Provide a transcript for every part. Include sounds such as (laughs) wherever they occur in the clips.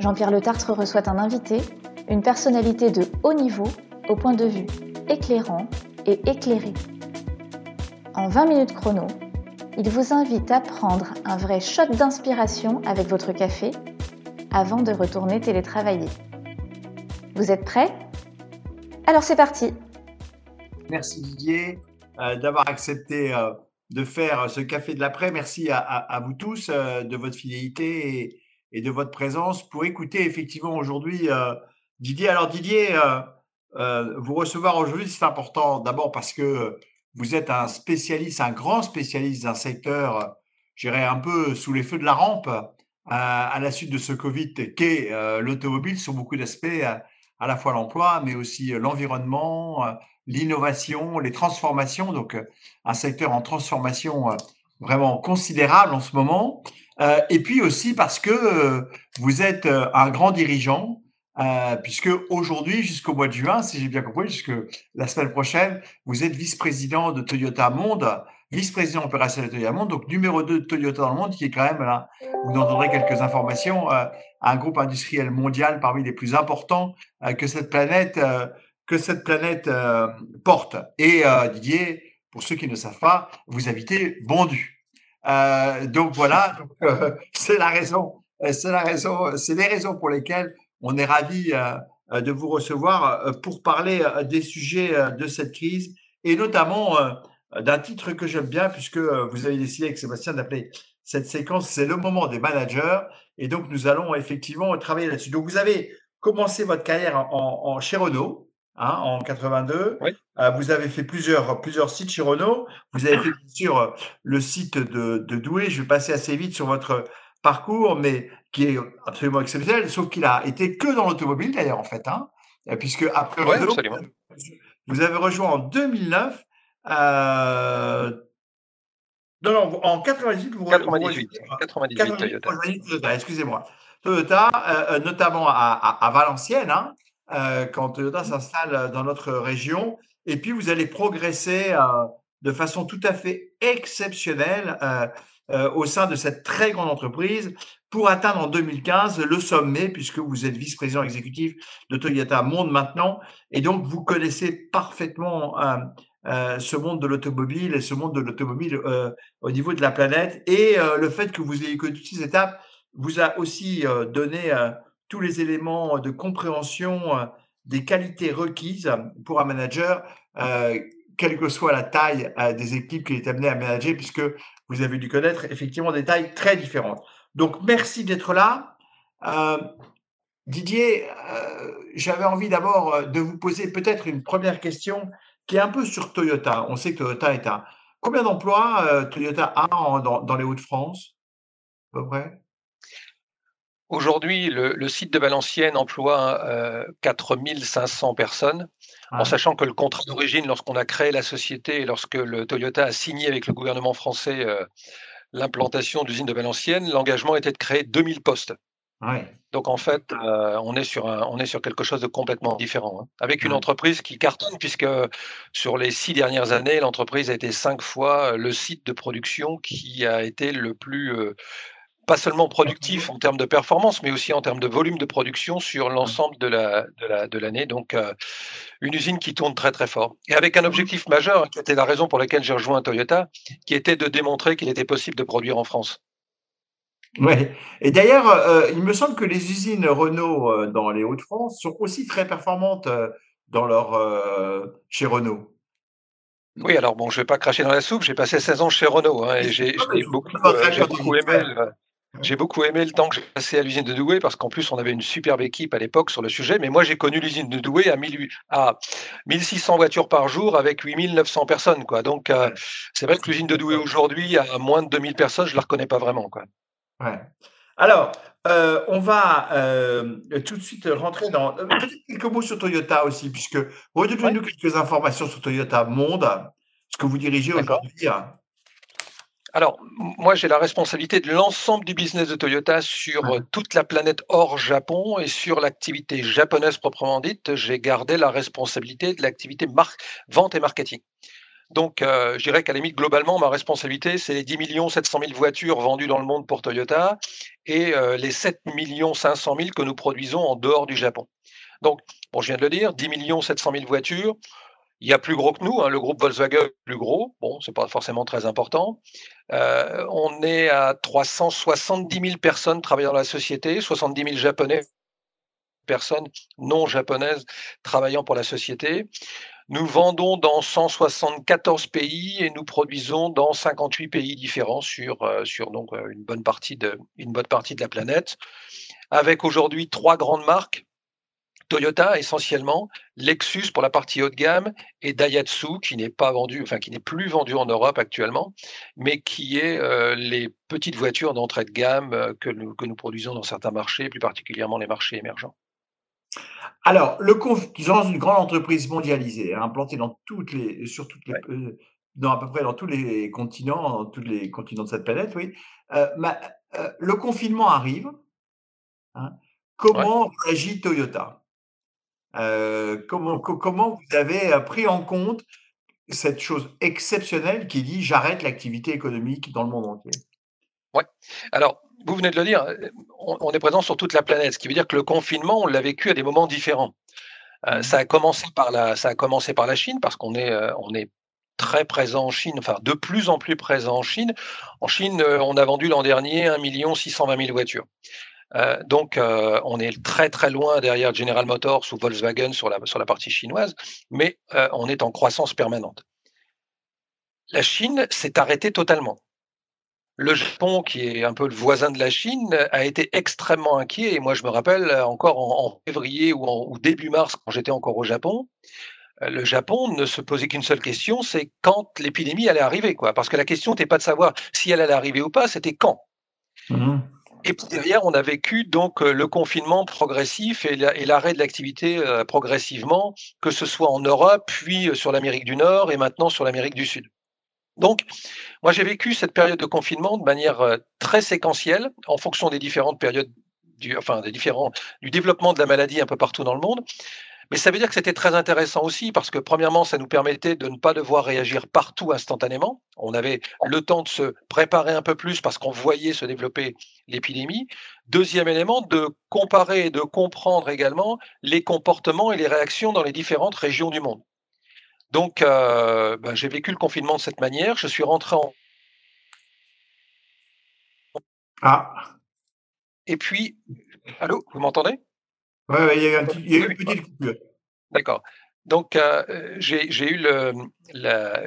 Jean-Pierre Le Tartre reçoit un invité, une personnalité de haut niveau, au point de vue éclairant et éclairé. En 20 minutes chrono, il vous invite à prendre un vrai shot d'inspiration avec votre café avant de retourner télétravailler. Vous êtes prêts? Alors c'est parti Merci Didier euh, d'avoir accepté euh, de faire ce café de l'après. Merci à, vous tous euh, de votre fidélité et de votre présence pour écouter effectivement aujourd'hui euh, Didier. Alors Didier, euh, euh, vous recevoir aujourd'hui, c'est important d'abord parce que vous êtes un spécialiste, un grand spécialiste d'un secteur, j'irais un peu sous les feux de la rampe à la suite de ce Covid qu'est l'automobile sur beaucoup d'aspects, à la fois l'emploi, mais aussi l'environnement, l'innovation, les transformations. Donc un secteur en transformation vraiment considérable en ce moment. Euh, et puis aussi parce que euh, vous êtes euh, un grand dirigeant, puisque aujourd'hui, jusqu'au mois de juin, si j'ai bien compris, jusque la semaine prochaine, vous êtes vice-président de Toyota Monde, vice-président opérationnel de Toyota Monde, donc numéro 2 de Toyota dans le monde, qui est quand même, là, vous entendrez quelques informations, un groupe industriel mondial parmi les plus importants que cette planète, que cette planète porte. Et Didier, pour ceux qui ne savent pas, vous habitez Bondu. Euh, donc voilà, euh, (laughs) c'est la raison, euh, c'est la raison, c'est les raisons pour lesquelles on est ravi de vous recevoir pour parler des sujets de cette crise et notamment d'un titre que j'aime bien puisque vous avez décidé avec Sébastien d'appeler cette séquence, c'est le moment des managers et donc nous allons effectivement travailler là-dessus. Donc vous avez commencé votre carrière en, en chez Renault, Hein, en 82. Euh, vous avez fait plusieurs, plusieurs sites chez Renault. Vous avez fait sur le site de, de, Douai. Je vais passer assez vite sur votre parcours, mais qui est absolument exceptionnel, sauf qu'il a été que dans l'automobile d'ailleurs en fait, hein, euh, puisque après Renault, vous avez rejoint en 2009. Euh, non, non, en 98, vous 98, 98, 98 Toyota. Excusez-moi. Toyota, euh, notamment à, à, à Valenciennes, hein, euh, quand Toyota s'installe dans notre région. Et puis, vous allez progresser euh, de façon tout à fait exceptionnelle euh, au sein de cette très grande entreprise pour atteindre en 2015 le sommet, puisque vous êtes vice-président exécutif de Toyota Monde maintenant. Et donc, vous connaissez parfaitement ce monde de l'automobile et ce monde de l'automobile au niveau de la planète. Et le fait que vous ayez connu ces étapes vous a aussi donné tous les éléments de compréhension euh, des qualités requises pour un manager, euh, quelle que soit la taille euh, des équipes qu'il est amené à manager, puisque vous avez dû connaître effectivement des tailles très différentes. Donc, merci d'être là. Didier, j'avais envie d'abord de vous poser peut-être une première question qui est un peu sur Toyota. On sait que Toyota est un... Combien d'emplois Toyota a dans, dans les Hauts-de-France à peu près? Aujourd'hui, le, site de Valenciennes emploie euh, 4500 personnes, en ah. sachant que le contrat d'origine, lorsqu'on a créé la société et lorsque le Toyota a signé avec le gouvernement français euh, l'implantation d'usine de Valenciennes, l'engagement était de créer 2000 postes. Donc en fait, euh, on, est sur on est sur quelque chose de complètement différent, hein. avec une entreprise qui cartonne, puisque sur les six dernières années, l'entreprise a été cinq fois le site de production qui a été le plus euh, pas seulement productif en termes de performance, mais aussi en termes de volume de production sur l'ensemble de l'année. La, de la, Donc, euh, une usine qui tourne très très fort. Et avec un objectif majeur, qui était la raison pour laquelle j'ai rejoint Toyota, qui était de démontrer qu'il était possible de produire en France. Oui. Et d'ailleurs, euh, il me semble que les usines Renault euh, dans les Hauts-de-France sont aussi très performantes dans leur, chez Renault. Oui, alors bon, je ne vais pas cracher dans la soupe. J'ai passé 16 ans chez Renault hein, et j'ai beaucoup, beaucoup aimé. J'ai beaucoup aimé le temps que j'ai passé à l'usine de Douai parce qu'en plus, on avait une superbe équipe à l'époque sur le sujet. Mais moi, j'ai connu l'usine de Douai à, 1600 voitures par jour avec 8900 personnes. Quoi. Donc, euh, c'est vrai que l'usine de Douai aujourd'hui, à moins de 2000 personnes, je ne la reconnais pas vraiment. Quoi. Ouais. Alors, euh, on va euh, tout de suite rentrer dans peut-être quelques mots sur Toyota aussi, puisque redonnez-nous quelques informations sur Toyota Monde, ce que vous dirigez aujourd'hui. Hein. Alors, moi, j'ai la responsabilité de l'ensemble du business de Toyota sur euh, toute la planète hors Japon et sur l'activité japonaise proprement dite. J'ai gardé la responsabilité de l'activité vente et marketing. Donc, euh, je dirais qu'à la limite, globalement, ma responsabilité, c'est les 10 700 000 voitures vendues dans le monde pour Toyota et euh, les 7 500 000 que nous produisons en dehors du Japon. Donc, bon, je viens de le dire, 10 700 000 voitures, il y a plus gros que nous, hein, le groupe Volkswagen est plus gros. Bon, c'est pas forcément très important. Euh, on est à 370 000 personnes travaillant dans la société, 70 000 japonais, personnes non japonaises travaillant pour la société. Nous vendons dans 174 pays et nous produisons dans 58 pays différents sur, euh, sur donc euh, une bonne partie de une bonne partie de la planète, avec aujourd'hui trois grandes marques Toyota essentiellement, Lexus pour la partie haut de gamme et Daihatsu qui n'est pas vendu, enfin qui n'est plus vendu en Europe actuellement, mais qui est euh, les petites voitures d'entrée de gamme euh, que, nous, que nous produisons dans certains marchés, plus particulièrement les marchés émergents. Alors, le dans une grande entreprise mondialisée, hein, implantée dans toutes les, sur toutes les, euh, dans à peu près dans tous les continents, dans tous les continents de cette planète, oui. le confinement arrive. Hein. comment réagit Toyota? Euh, comment, comment vous avez euh, pris en compte cette chose exceptionnelle qui dit j'arrête l'activité économique dans le monde entier? Oui. Alors, vous venez de le dire, on, est présent sur toute la planète, ce qui veut dire que le confinement, on l'a vécu à des moments différents. Euh, mmh ça, a commencé par la, ça a commencé par la Chine, parce qu'on est, on est très présent en Chine, enfin de plus en plus présent en Chine. En Chine, on a vendu l'an dernier 1 620 000 voitures. Euh, donc, euh, on est très très loin derrière General Motors ou Volkswagen sur la, sur la partie chinoise, mais euh, on est en croissance permanente. La Chine s'est arrêtée totalement. Le Japon, qui est un peu le voisin de la Chine, a été extrêmement inquiet. Et moi, je me rappelle encore en, février ou, en, début mars, quand j'étais encore au Japon, le Japon ne se posait qu'une seule question, c'est quand l'épidémie allait arriver, quoi. Parce que la question n'était pas de savoir si elle allait arriver ou pas, c'était quand. Mmh et puis derrière, on a vécu donc euh, le confinement progressif et l'arrêt de l'activité euh, progressivement, que ce soit en Europe, puis euh, sur l'Amérique du Nord et maintenant sur l'Amérique du Sud. Donc, moi, j'ai vécu cette période de confinement de manière très séquentielle, en fonction des différentes périodes, du, enfin des différents du développement de la maladie un peu partout dans le monde. Mais ça veut dire que c'était très intéressant aussi parce que premièrement, ça nous permettait de ne pas devoir réagir partout instantanément. On avait le temps de se préparer un peu plus parce qu'on voyait se développer l'épidémie. Deuxième élément, de comparer et de comprendre également les comportements et les réactions dans les différentes régions du monde. Donc, euh, ben, j'ai vécu le confinement de cette manière. Je suis rentré en... Ah. Et puis, allô, vous m'entendez? Oui, il y a eu, une petite coupure. D'accord. Donc, euh, j'ai eu le,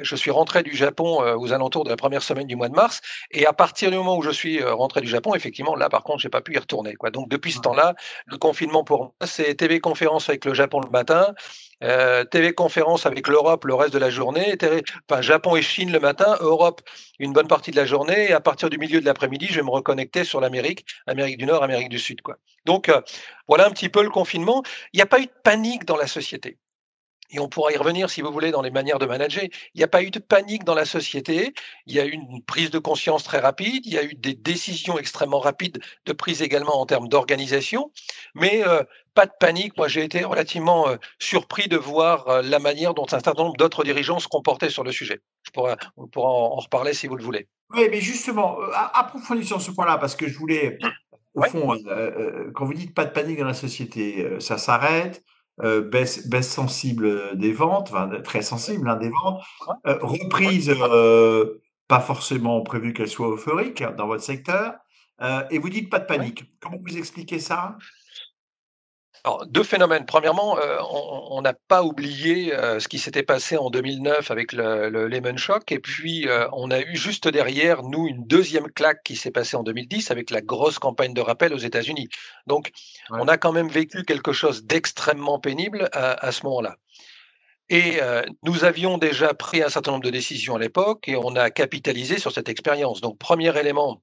je suis rentré du Japon euh, aux alentours de la première semaine du mois de mars, et à partir du moment où je suis euh, rentré du Japon, effectivement, là, par contre, j'ai pas pu y retourner. Quoi. Donc, depuis ce temps-là, le confinement pour moi, c'est TV conférence avec le Japon le matin, TV conférence avec l'Europe le reste de la journée, TV, enfin, Japon et Chine le matin, Europe une bonne partie de la journée, et à partir du milieu de l'après-midi, je vais me reconnecter sur l'Amérique, Amérique du Nord, Amérique du Sud. Quoi. Donc, voilà un petit peu le confinement. Il n'y a pas eu de panique dans la société et on pourra y revenir si vous voulez dans les manières de manager. Il n'y a pas eu de panique dans la société, il y a eu une prise de conscience très rapide, il y a eu des décisions extrêmement rapides de prise également en termes d'organisation, mais euh, pas de panique. Moi, j'ai été relativement euh, surpris de voir euh, la manière dont un certain nombre d'autres dirigeants se comportaient sur le sujet. Je pourrais, on pourra en, reparler si vous le voulez. Oui, mais justement, approfondissez sur ce point-là, parce que je voulais, au fond, quand vous dites pas de panique dans la société, ça s'arrête. Euh, baisse, baisse sensible des ventes, très sensible hein, des ventes, euh, reprise euh, pas forcément prévu qu'elle soit euphorique dans votre secteur, et vous dites pas de panique. Comment vous expliquez ça? Alors, deux phénomènes. Premièrement, euh, on n'a pas oublié euh, ce qui s'était passé en 2009 avec le, le Lehman Shock. Et puis, euh, on a eu juste derrière nous une deuxième claque qui s'est passée en 2010 avec la grosse campagne de rappel aux États-Unis. Donc, on a quand même vécu quelque chose d'extrêmement pénible à, à ce moment-là. Et nous avions déjà pris un certain nombre de décisions à l'époque et on a capitalisé sur cette expérience. Donc, premier élément,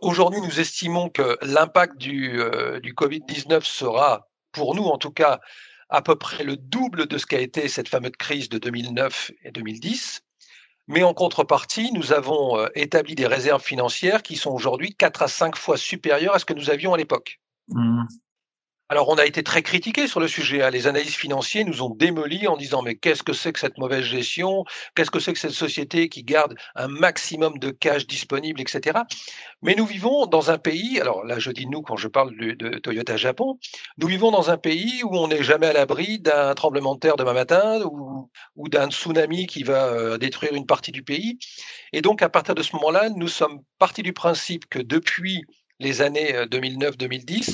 Aujourd'hui, nous estimons que l'impact du, euh, du Covid-19 sera, pour nous en tout cas, à peu près le double de ce qu'a été cette fameuse crise de 2009 et 2010. Mais en contrepartie, nous avons euh, établi des réserves financières qui sont aujourd'hui 4 à 5 fois supérieures à ce que nous avions à l'époque. Mmh. Alors, on a été très critiqué sur le sujet. Hein. Les analystes financiers nous ont démolis en disant mais qu'est-ce que c'est que cette mauvaise gestion? Qu'est-ce que c'est que cette société qui garde un maximum de cash disponible, etc. Mais nous vivons dans un pays, alors là je dis nous quand je parle de, Toyota Japon, nous vivons dans un pays où on n'est jamais à l'abri d'un tremblement de terre demain matin ou, d'un tsunami qui va euh, détruire une partie du pays. Et donc à partir de ce moment-là, nous sommes partis du principe que depuis les années 2009-2010, euh,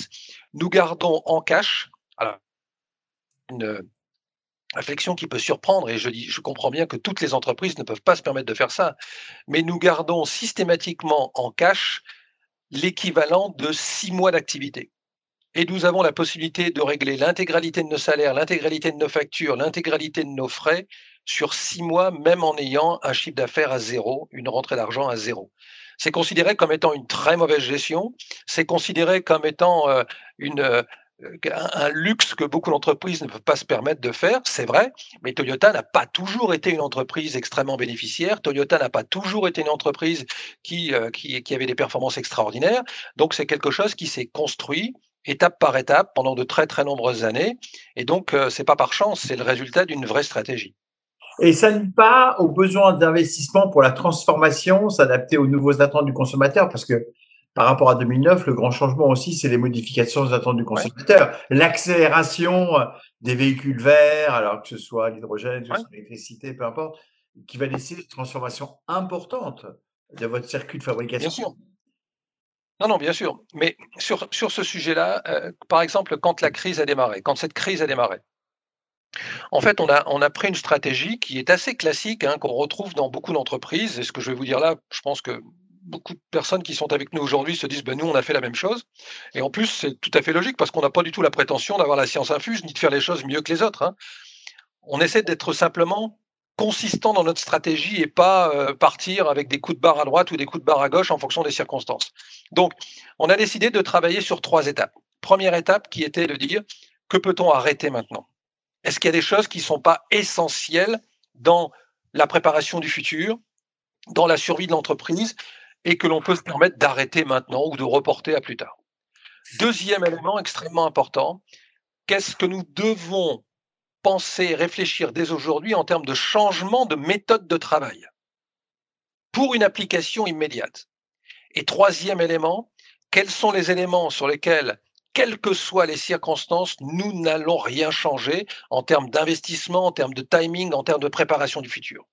nous gardons en cash, alors, une réflexion qui peut surprendre, et je, dis, je comprends bien que toutes les entreprises ne peuvent pas se permettre de faire ça, mais nous gardons systématiquement en cash l'équivalent de six mois d'activité. Et nous avons la possibilité de régler l'intégralité de nos salaires, l'intégralité de nos factures, l'intégralité de nos frais sur six mois, même en ayant un chiffre d'affaires à zéro, une rentrée d'argent à zéro c'est considéré comme étant une très mauvaise gestion, c'est considéré comme étant euh, une, euh, un luxe que beaucoup d'entreprises ne peuvent pas se permettre de faire, c'est vrai, mais Toyota n'a pas toujours été une entreprise extrêmement bénéficiaire, Toyota n'a pas toujours été une entreprise qui, euh, qui, qui avait des performances extraordinaires, donc c'est quelque chose qui s'est construit étape par étape pendant de très très nombreuses années, et donc c'est pas par chance, c'est le résultat d'une vraie stratégie. Et ça nuit pas aux besoins d'investissement pour la transformation, s'adapter aux nouveaux attentes du consommateur, parce que par rapport à 2009, le grand changement aussi, c'est les modifications des attentes du consommateur. L'accélération euh, des véhicules verts, alors que ce soit l'hydrogène, que ce soit l'électricité, peu importe, qui va laisser une transformation importante de votre circuit de fabrication. Bien sûr. Non, non, bien sûr. Mais sur, sur ce sujet-là, euh, par exemple, quand la crise a démarré, quand cette crise a démarré, en fait, on a, pris une stratégie qui est assez classique, hein, qu'on retrouve dans beaucoup d'entreprises. Et ce que je vais vous dire là, je pense que beaucoup de personnes qui sont avec nous aujourd'hui se disent ben, nous, on a fait la même chose. Et en plus, c'est tout à fait logique parce qu'on n'a pas du tout la prétention d'avoir la science infuse ni de faire les choses mieux que les autres. Hein. On essaie d'être simplement consistant dans notre stratégie et pas euh, partir avec des coups de barre à droite ou des coups de barre à gauche en fonction des circonstances. Donc, on a décidé de travailler sur trois étapes. Première étape qui était de dire que peut-on arrêter maintenant? Est-ce qu'il y a des choses qui ne sont pas essentielles dans la préparation du futur, dans la survie de l'entreprise, et que l'on peut se permettre d'arrêter maintenant ou de reporter à plus tard? Deuxième élément extrêmement important, qu'est-ce que nous devons penser, réfléchir dès aujourd'hui en termes de changement de méthode de travail pour une application immédiate? Et troisième élément, quels sont les éléments sur lesquels quelles que soient les circonstances, nous n'allons rien changer en termes d'investissement, en termes de timing, en termes de préparation du futur.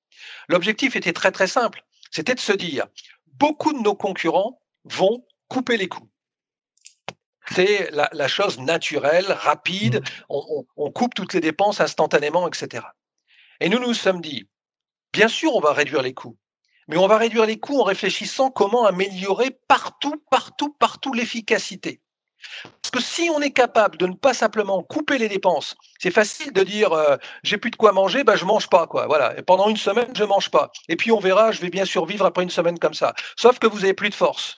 L'objectif était très très simple, c'était de se dire, beaucoup de nos concurrents vont couper les coûts. C'est la, chose naturelle, rapide, mmh. on, on coupe toutes les dépenses instantanément, etc. Et nous nous sommes dit, bien sûr, on va réduire les coûts, mais on va réduire les coûts en réfléchissant comment améliorer partout, partout, partout l'efficacité. Parce que si on est capable de ne pas simplement couper les dépenses, c'est facile de dire euh, j'ai plus de quoi manger, bah je mange pas quoi. Voilà. Pendant une semaine je mange pas. Et puis on verra, je vais bien survivre après une semaine comme ça. Sauf que vous avez plus de force.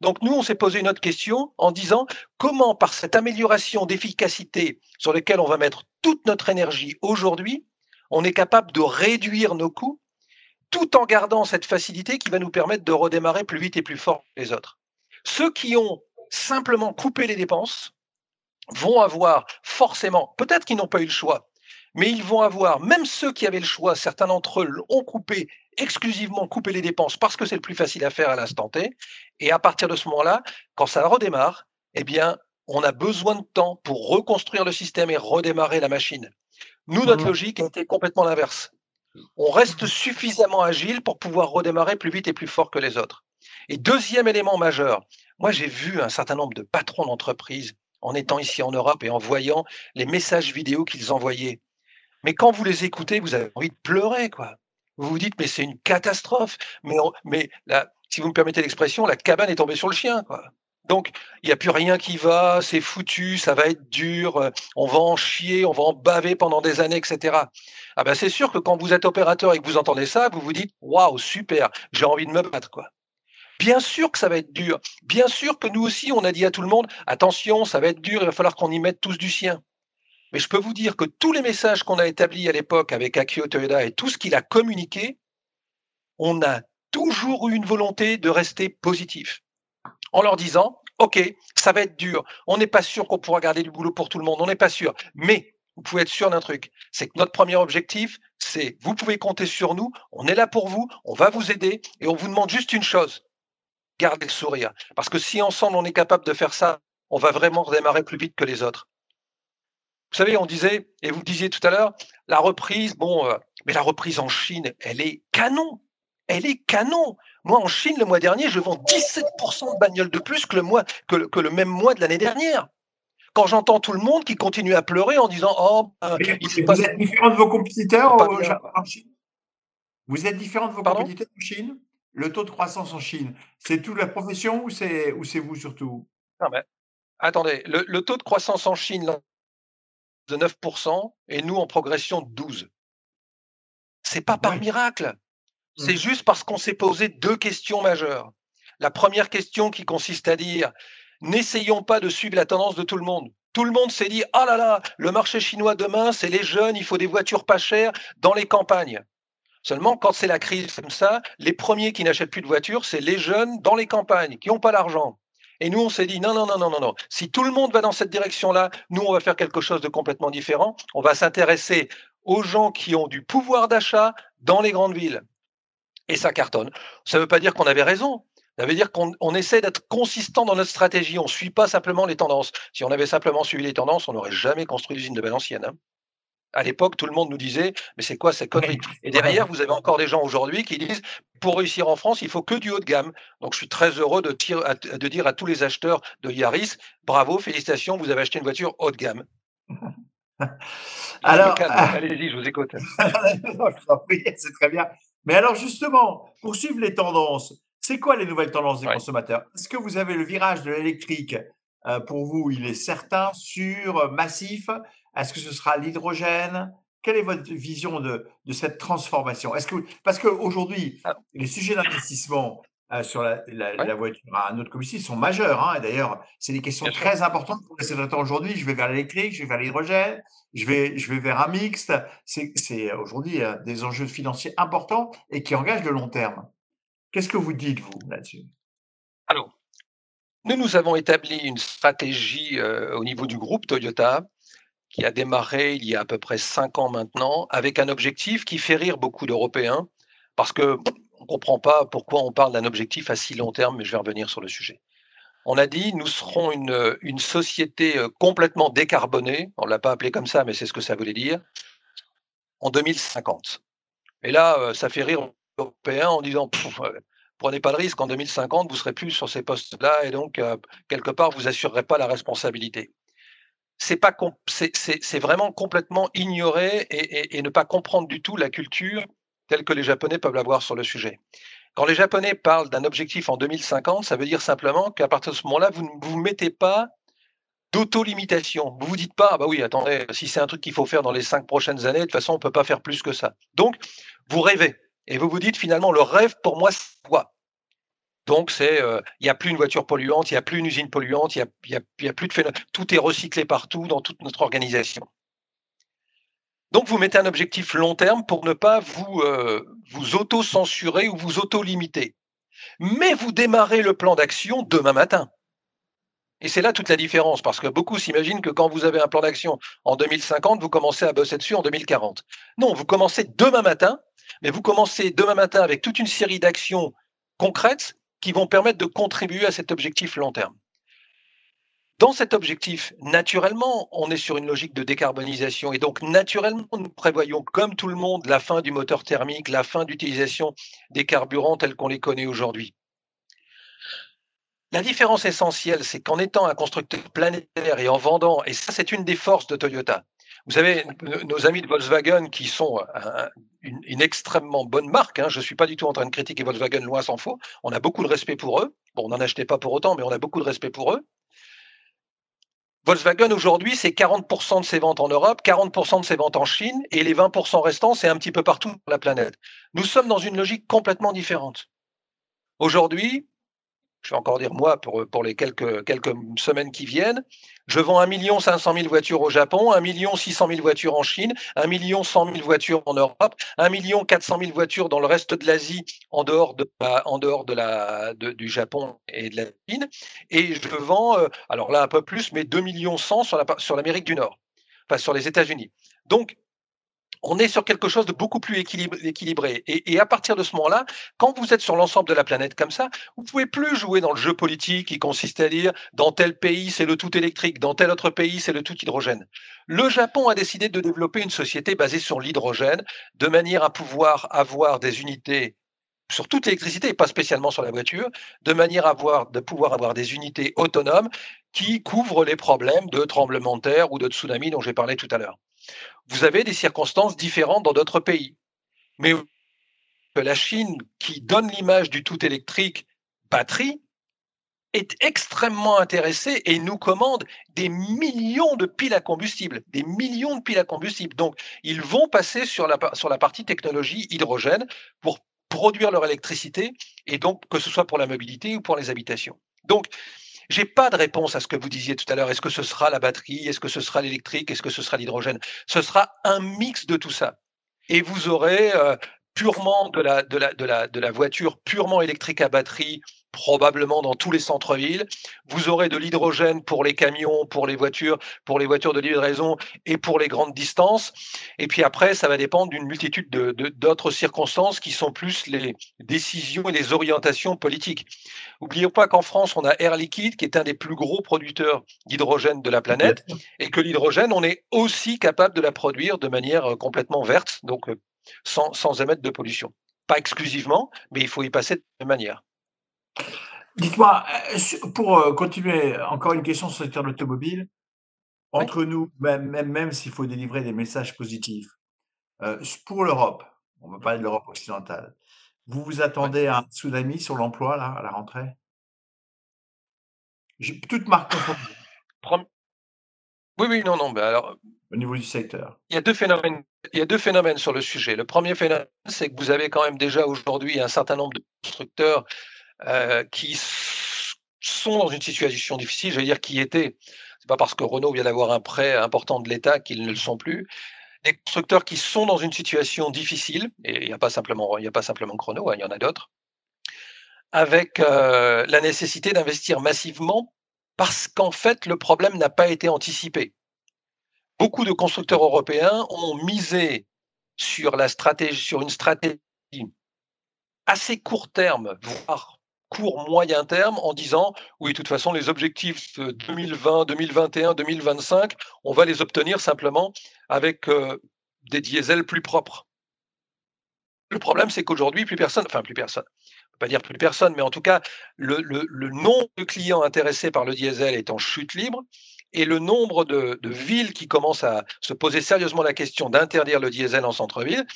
Donc nous on s'est posé une autre question en disant comment par cette amélioration d'efficacité sur laquelle on va mettre toute notre énergie aujourd'hui, on est capable de réduire nos coûts tout en gardant cette facilité qui va nous permettre de redémarrer plus vite et plus fort que les autres? Ceux qui ont simplement couper les dépenses vont avoir forcément, peut-être qu'ils n'ont pas eu le choix, mais ils vont avoir, même ceux qui avaient le choix, certains d'entre eux ont coupé, exclusivement coupé les dépenses parce que c'est le plus facile à faire à l'instant T. Et à partir de ce moment-là, quand ça redémarre, eh bien, on a besoin de temps pour reconstruire le système et redémarrer la machine. Nous, notre mmh. logique a été complètement l'inverse. On reste suffisamment agile pour pouvoir redémarrer plus vite et plus fort que les autres. Et deuxième élément majeur, moi, j'ai vu un certain nombre de patrons d'entreprises en étant ici en Europe et en voyant les messages vidéo qu'ils envoyaient. Mais quand vous les écoutez, vous avez envie de pleurer, quoi. Vous vous dites, mais c'est une catastrophe. Mais, mais si vous me permettez l'expression, la cabane est tombée sur le chien, quoi. Donc, il n'y a plus rien qui va, c'est foutu, ça va être dur, euh, on va en chier, on va en baver pendant des années, etc. Ah ben, c'est sûr que quand vous êtes opérateur et que vous entendez ça, vous vous dites, waouh, super, j'ai envie de me battre, quoi. Bien sûr que ça va être dur. Bien sûr que nous aussi, on a dit à tout le monde, attention, ça va être dur, il va falloir qu'on y mette tous du sien. Mais je peux vous dire que tous les messages qu'on a établis à l'époque avec Akio Toyoda et tout ce qu'il a communiqué, on a toujours eu une volonté de rester positif. En leur disant, OK, ça va être dur. On n'est pas sûr qu'on pourra garder du boulot pour tout le monde. On n'est pas sûr. Mais vous pouvez être sûr d'un truc. C'est que notre premier objectif, c'est vous pouvez compter sur nous. On est là pour vous. On va vous aider. Et on vous demande juste une chose. Gardez le sourire. Parce que si ensemble on est capable de faire ça, on va vraiment redémarrer plus vite que les autres. Vous savez, on disait, et vous disiez tout à l'heure, la reprise, bon, euh, mais la reprise en Chine, elle est canon. Elle est canon. Moi, en Chine, le mois dernier, je vends 17% de bagnoles de plus que le, mois, que, le même mois de l'année dernière. Quand j'entends tout le monde qui continue à pleurer en disant Oh, ben, vous êtes différent de vos compétiteurs en Chine? Vous êtes différent de vos compétiteurs en Chine? Le taux de croissance en Chine, c'est toute la profession ou c'est vous surtout? Non, mais, Attendez, le, taux de croissance en Chine de 9% et nous en progression de 12%. C'est pas par miracle. C'est mmh. juste parce qu'on s'est posé deux questions majeures. La première question qui consiste à dire n'essayons pas de suivre la tendance de tout le monde. Tout le monde s'est dit ah là là, le marché chinois demain, c'est les jeunes, il faut des voitures pas chères dans les campagnes. Seulement, quand c'est la crise comme ça, les premiers qui n'achètent plus de voitures, c'est les jeunes dans les campagnes qui n'ont pas l'argent. Et nous, on s'est dit non, non, non, non, non, non. Si tout le monde va dans cette direction-là, nous, on va faire quelque chose de complètement différent. On va s'intéresser aux gens qui ont du pouvoir d'achat dans les grandes villes et ça cartonne. Ça ne veut pas dire qu'on avait raison. Ça veut dire qu'on essaie d'être consistant dans notre stratégie. On ne suit pas simplement les tendances. Si on avait simplement suivi les tendances, on n'aurait jamais construit l'usine de Valenciennes. Hein. À l'époque, tout le monde nous disait, mais c'est quoi cette connerie? Et derrière, vous avez encore des gens aujourd'hui qui disent, pour réussir en France, il faut que du haut de gamme. Donc, je suis très heureux de, de dire à tous les acheteurs de Yaris, bravo, félicitations, vous avez acheté une voiture haut de gamme. (laughs) Alors, allez-y, je vous écoute. (laughs) c'est très bien. Mais alors justement, pour suivre les tendances, c'est quoi les nouvelles tendances des consommateurs? Est-ce que vous avez le virage de l'électrique? Euh, Pour vous, il est certain, sûr, massif? Est-ce que ce sera l'hydrogène? Quelle est votre vision de, de cette transformation? Est-ce que parce qu'aujourd'hui, ah. les sujets d'investissement euh, sur la, voiture à un autre combustible sont majeurs. Hein, D'ailleurs, c'est des questions très importantes pour les sénateurs aujourd'hui. Je vais vers l'électrique, je vais vers l'hydrogène, je vais, je vais vers un mixte. C'est aujourd'hui euh, des enjeux financiers importants et qui engagent le long terme. Qu'est-ce que vous dites, vous, là-dessus? Alors, nous, nous avons établi une stratégie euh, au niveau du groupe Toyota qui a démarré il y a à peu près cinq ans maintenant, avec un objectif qui fait rire beaucoup d'Européens, parce que on ne comprend pas pourquoi on parle d'un objectif à si long terme, mais je vais revenir sur le sujet. On a dit, nous serons une, société euh, complètement décarbonée, on ne l'a pas appelé comme ça, mais c'est ce que ça voulait dire, en 2050. Et là, euh, ça fait rire les Européens en disant, euh, prenez pas de risque, en 2050, vous serez plus sur ces postes-là, et donc, quelque part, vous assurerez pas la responsabilité. C'est vraiment complètement ignorer et, ne pas comprendre du tout la culture tel que les Japonais peuvent l'avoir sur le sujet. Quand les Japonais parlent d'un objectif en 2050, ça veut dire simplement qu'à partir de ce moment-là, vous ne vous mettez pas d'auto-limitation. Vous vous dites pas, ah bah oui, attendez, si c'est un truc qu'il faut faire dans les cinq prochaines années, de toute façon, on ne peut pas faire plus que ça. Donc, vous rêvez. Et vous vous dites finalement, le rêve, pour moi, c'est quoi? Donc, c'est, euh, il n'y a plus une voiture polluante, il n'y a plus une usine polluante, il n'y a, plus de phénomène. Tout est recyclé partout dans toute notre organisation. Donc vous mettez un objectif long terme pour ne pas vous, euh, vous auto-censurer ou vous auto-limiter. Mais vous démarrez le plan d'action demain matin. Et c'est là toute la différence, parce que beaucoup s'imaginent que quand vous avez un plan d'action en 2050, vous commencez à bosser dessus en 2040. Non, vous commencez demain matin, mais vous commencez demain matin avec toute une série d'actions concrètes qui vont permettre de contribuer à cet objectif long terme. Dans cet objectif, naturellement, on est sur une logique de décarbonisation et donc naturellement, nous prévoyons, comme tout le monde, la fin du moteur thermique, la fin d'utilisation des carburants tels qu'on les connaît aujourd'hui. La différence essentielle, c'est qu'en étant un constructeur planétaire et en vendant, et ça c'est une des forces de Toyota, vous savez, nos amis de Volkswagen qui sont une, extrêmement bonne marque, hein, je ne suis pas du tout en train de critiquer Volkswagen, loin s'en faut, on a beaucoup de respect pour eux, bon, on n'en achetait pas pour autant, mais on a beaucoup de respect pour eux, Volkswagen aujourd'hui, c'est 40% de ses ventes en Europe, 40% de ses ventes en Chine, et les 20% restants, c'est un petit peu partout sur la planète. Nous sommes dans une logique complètement différente. Aujourd'hui, je vais encore dire moi pour, les quelques, semaines qui viennent, je vends 1 500 000 voitures au Japon, 1 600 000 voitures en Chine, 1 100 000 voitures en Europe, 1 400 000 voitures dans le reste de l'Asie en dehors, du Japon et de la Chine. Et je vends, euh, alors là un peu plus, mais 2 100 sur l'Amérique du Nord, enfin sur les États-Unis. Donc, on est sur quelque chose de beaucoup plus équilibré. Et, à partir de ce moment-là, quand vous êtes sur l'ensemble de la planète comme ça, vous pouvez plus jouer dans le jeu politique qui consiste à dire dans tel pays c'est le tout électrique, dans tel autre pays c'est le tout hydrogène. Le Japon a décidé de développer une société basée sur l'hydrogène de manière à pouvoir avoir des unités sur toute l'électricité pas spécialement sur la voiture, de manière à pouvoir avoir des unités autonomes qui couvrent les problèmes de tremblement de terre ou de tsunami dont j'ai parlé tout à l'heure vous avez des circonstances différentes dans d'autres pays. Mais la Chine, qui donne l'image du tout électrique batterie, est extrêmement intéressée et nous commande des millions de piles à combustible, des millions de piles à combustible. Donc, ils vont passer sur la, sur la partie technologie hydrogène pour produire leur électricité et donc que ce soit pour la mobilité ou pour les habitations. Donc, j'ai pas de réponse à ce que vous disiez tout à l'heure. Est-ce que ce sera la batterie? Est-ce que ce sera l'électrique? Est-ce que ce sera l'hydrogène? Ce sera un mix de tout ça. Et vous aurez euh, purement de la, de, la, de, la, de la voiture purement électrique à batterie probablement dans tous les centres-villes. Vous aurez de l'hydrogène pour les camions, pour les voitures, pour les voitures de livraison et pour les grandes distances. Et puis après, ça va dépendre d'une multitude d'autres de, d'autres circonstances qui sont plus les décisions et les orientations politiques. N'oublions pas qu'en France, on a Air Liquide, qui est un des plus gros producteurs d'hydrogène de la planète, et que l'hydrogène, on est aussi capable de la produire de manière euh, complètement verte, donc euh, sans, sans émettre de pollution. Pas exclusivement, mais il faut y passer de manière. Dites-moi, euh, pour euh, continuer, encore une question sur le secteur de l'automobile. Entre nous, même, même, même s'il faut délivrer des messages positifs, euh, pour l'Europe, on va parler de l'Europe occidentale, vous vous attendez à un tsunami sur l'emploi là, à la rentrée? Toute marque Oui, oui, non, non. Mais alors, au niveau du secteur. Il y a deux phénomènes. Il y a deux phénomènes sur le sujet. Le premier phénomène, c'est que vous avez quand même déjà aujourd'hui un certain nombre de constructeurs euh, qui sont dans une situation difficile, je veux dire qui étaient, c'est pas parce que Renault vient d'avoir un prêt important de l'État qu'ils ne le sont plus, des constructeurs qui sont dans une situation difficile, et il n'y a pas simplement, a pas simplement Renault, hein, il y en a d'autres, avec euh, la nécessité d'investir massivement parce qu'en fait le problème n'a pas été anticipé. Beaucoup de constructeurs européens ont misé sur la stratégie, sur une stratégie assez court terme, voire court moyen terme en disant oui, de toute façon, les objectifs 2020, 2021, 2025, on va les obtenir simplement avec euh, des diesels plus propres. Le problème, c'est qu'aujourd'hui, plus personne, enfin plus personne, on peut pas dire plus personne, mais en tout cas, le, nombre de clients intéressés par le diesel est en chute libre et le nombre de, de villes qui commencent à se poser sérieusement la question d'interdire le diesel en centre-ville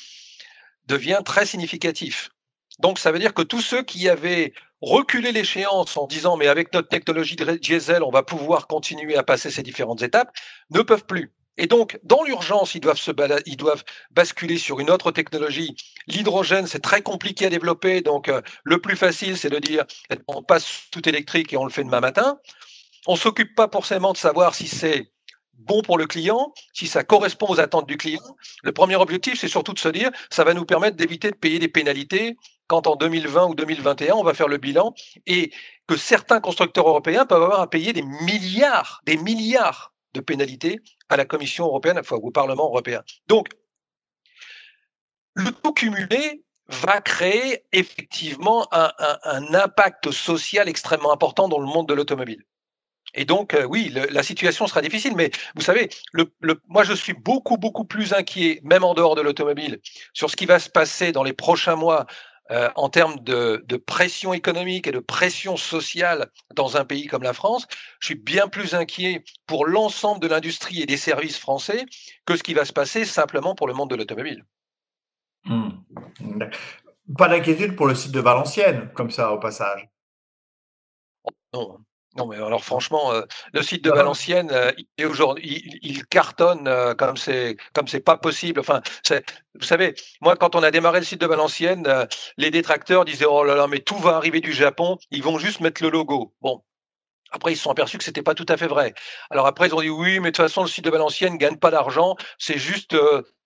devient très significatif. Donc ça veut dire que tous ceux qui avaient reculé l'échéance en disant mais avec notre technologie diesel, on va pouvoir continuer à passer ces différentes étapes, ne peuvent plus. Et donc, dans l'urgence, ils doivent se ils doivent basculer sur une autre technologie. L'hydrogène, c'est très compliqué à développer. Donc, euh, le plus facile, c'est de dire, on passe tout électrique et on le fait demain matin. On s'occupe pas forcément de savoir si c'est bon pour le client, si ça correspond aux attentes du client. Le premier objectif, c'est surtout de se dire, ça va nous permettre d'éviter de payer des pénalités quand en 2020 ou 2021, on va faire le bilan et que certains constructeurs européens peuvent avoir à payer des milliards, des milliards de pénalités à la Commission européenne, enfin au Parlement européen. Donc, le tout cumulé va créer effectivement un, impact social extrêmement important dans le monde de l'automobile. Et donc, euh, oui, la situation sera difficile, mais vous savez, le, moi, je suis beaucoup, beaucoup plus inquiet, même en dehors de l'automobile, sur ce qui va se passer dans les prochains mois euh, en termes de, pression économique et de pression sociale dans un pays comme la France, je suis bien plus inquiet pour l'ensemble de l'industrie et des services français que ce qui va se passer simplement pour le monde de l'automobile. Hmm. Pas d'inquiétude pour le site de Valenciennes, comme ça, au passage Non, Non, mais alors franchement, euh, le site de Valenciennes, euh, il, aujourd'hui, il, cartonne euh, comme c'est comme c'est pas possible. Enfin, vous savez, moi, quand on a démarré le site de Valenciennes, les détracteurs disaient oh là là, mais tout va arriver du Japon. Ils vont juste mettre le logo. Bon. Après, ils se sont aperçus que c'était pas tout à fait vrai. Alors après, ils ont dit oui, mais de toute façon, le site de Valenciennes gagne pas d'argent. C'est juste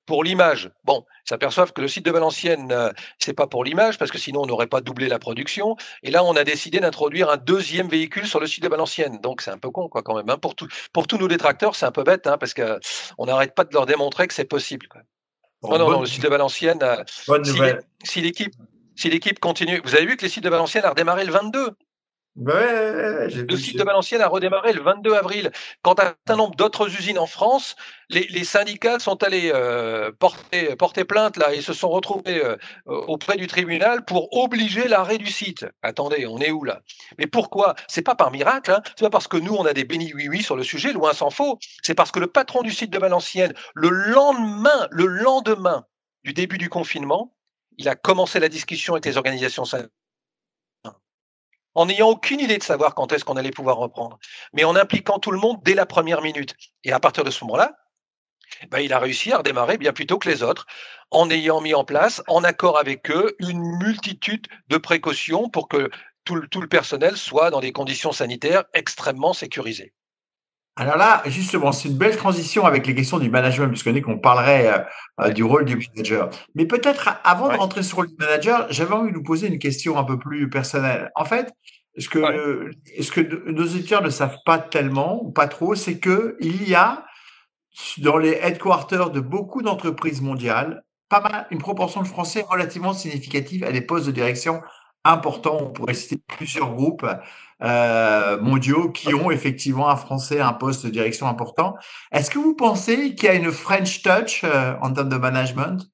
pour l'image. Bon, ils s'aperçoivent que le site de Valenciennes, euh, c'est pas pour l'image, parce que sinon on n'aurait pas doublé la production. Et là, on a décidé d'introduire un deuxième véhicule sur le site de Valenciennes. Donc c'est un peu con, quoi, quand même. Hein. Pour, tout, pour tous nos détracteurs, c'est un peu bête, hein, parce qu'on n'arrête pas de leur démontrer que c'est possible. non, non, non, le site de Valenciennes, euh, si l'équipe si l'équipe continue. Vous avez vu que le site de Valenciennes a redémarré le 22 le site de Valenciennes a redémarré le 22 avril. Quant à un certain nombre d'autres usines en France, les, syndicats sont allés euh, porter, porter, plainte là et se sont retrouvés euh, auprès du tribunal pour obliger l'arrêt du site. Attendez, on est où là? Mais pourquoi? C'est pas par miracle, hein c'est pas parce que nous on a des bénis oui oui sur le sujet, loin s'en faut. C'est parce que le patron du site de Valenciennes, le lendemain, le lendemain du début du confinement, il a commencé la discussion avec les organisations syndicales en n'ayant aucune idée de savoir quand est-ce qu'on allait pouvoir reprendre, mais en impliquant tout le monde dès la première minute. Et à partir de ce moment-là, ben, il a réussi à redémarrer bien plus tôt que les autres, en ayant mis en place, en accord avec eux, une multitude de précautions pour que tout le personnel soit dans des conditions sanitaires extrêmement sécurisées. Alors là, justement, c'est une belle transition avec les questions du management, puisqu'on est qu'on parlerait euh, euh, du rôle du manager. Mais peut-être avant de rentrer sur le manager, j'avais envie de vous poser une question un peu plus personnelle. En fait, ce que, ce que nos étudiants ne savent pas tellement ou pas trop, c'est que il y a dans les headquarters de beaucoup d'entreprises mondiales pas mal, une proportion de Français relativement significative à des postes de direction importants. On pourrait citer plusieurs groupes euh, mondiaux qui ont effectivement un Français un poste de direction important. Est-ce que vous pensez qu'il y a une French touch euh, en termes de management?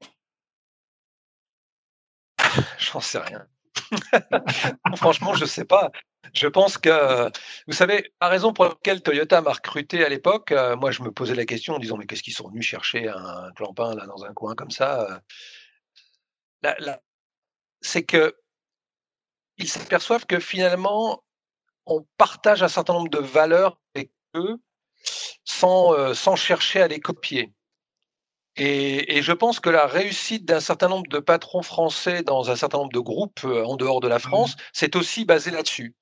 (laughs) J'en sais rien. (laughs) Franchement, je ne sais pas. Je pense que, vous savez, la raison pour laquelle Toyota m'a recruté à l'époque, euh, moi je me posais la question en disant mais qu'est-ce qu'ils sont venus chercher un clampin là dans un coin comme ça C'est que ils s'aperçoivent que finalement on partage un certain nombre de valeurs avec eux sans, euh, sans chercher à les copier. Et, je pense que la réussite d'un certain nombre de patrons français dans un certain nombre de groupes euh, en dehors de la mmh France, c'est aussi basé là-dessus.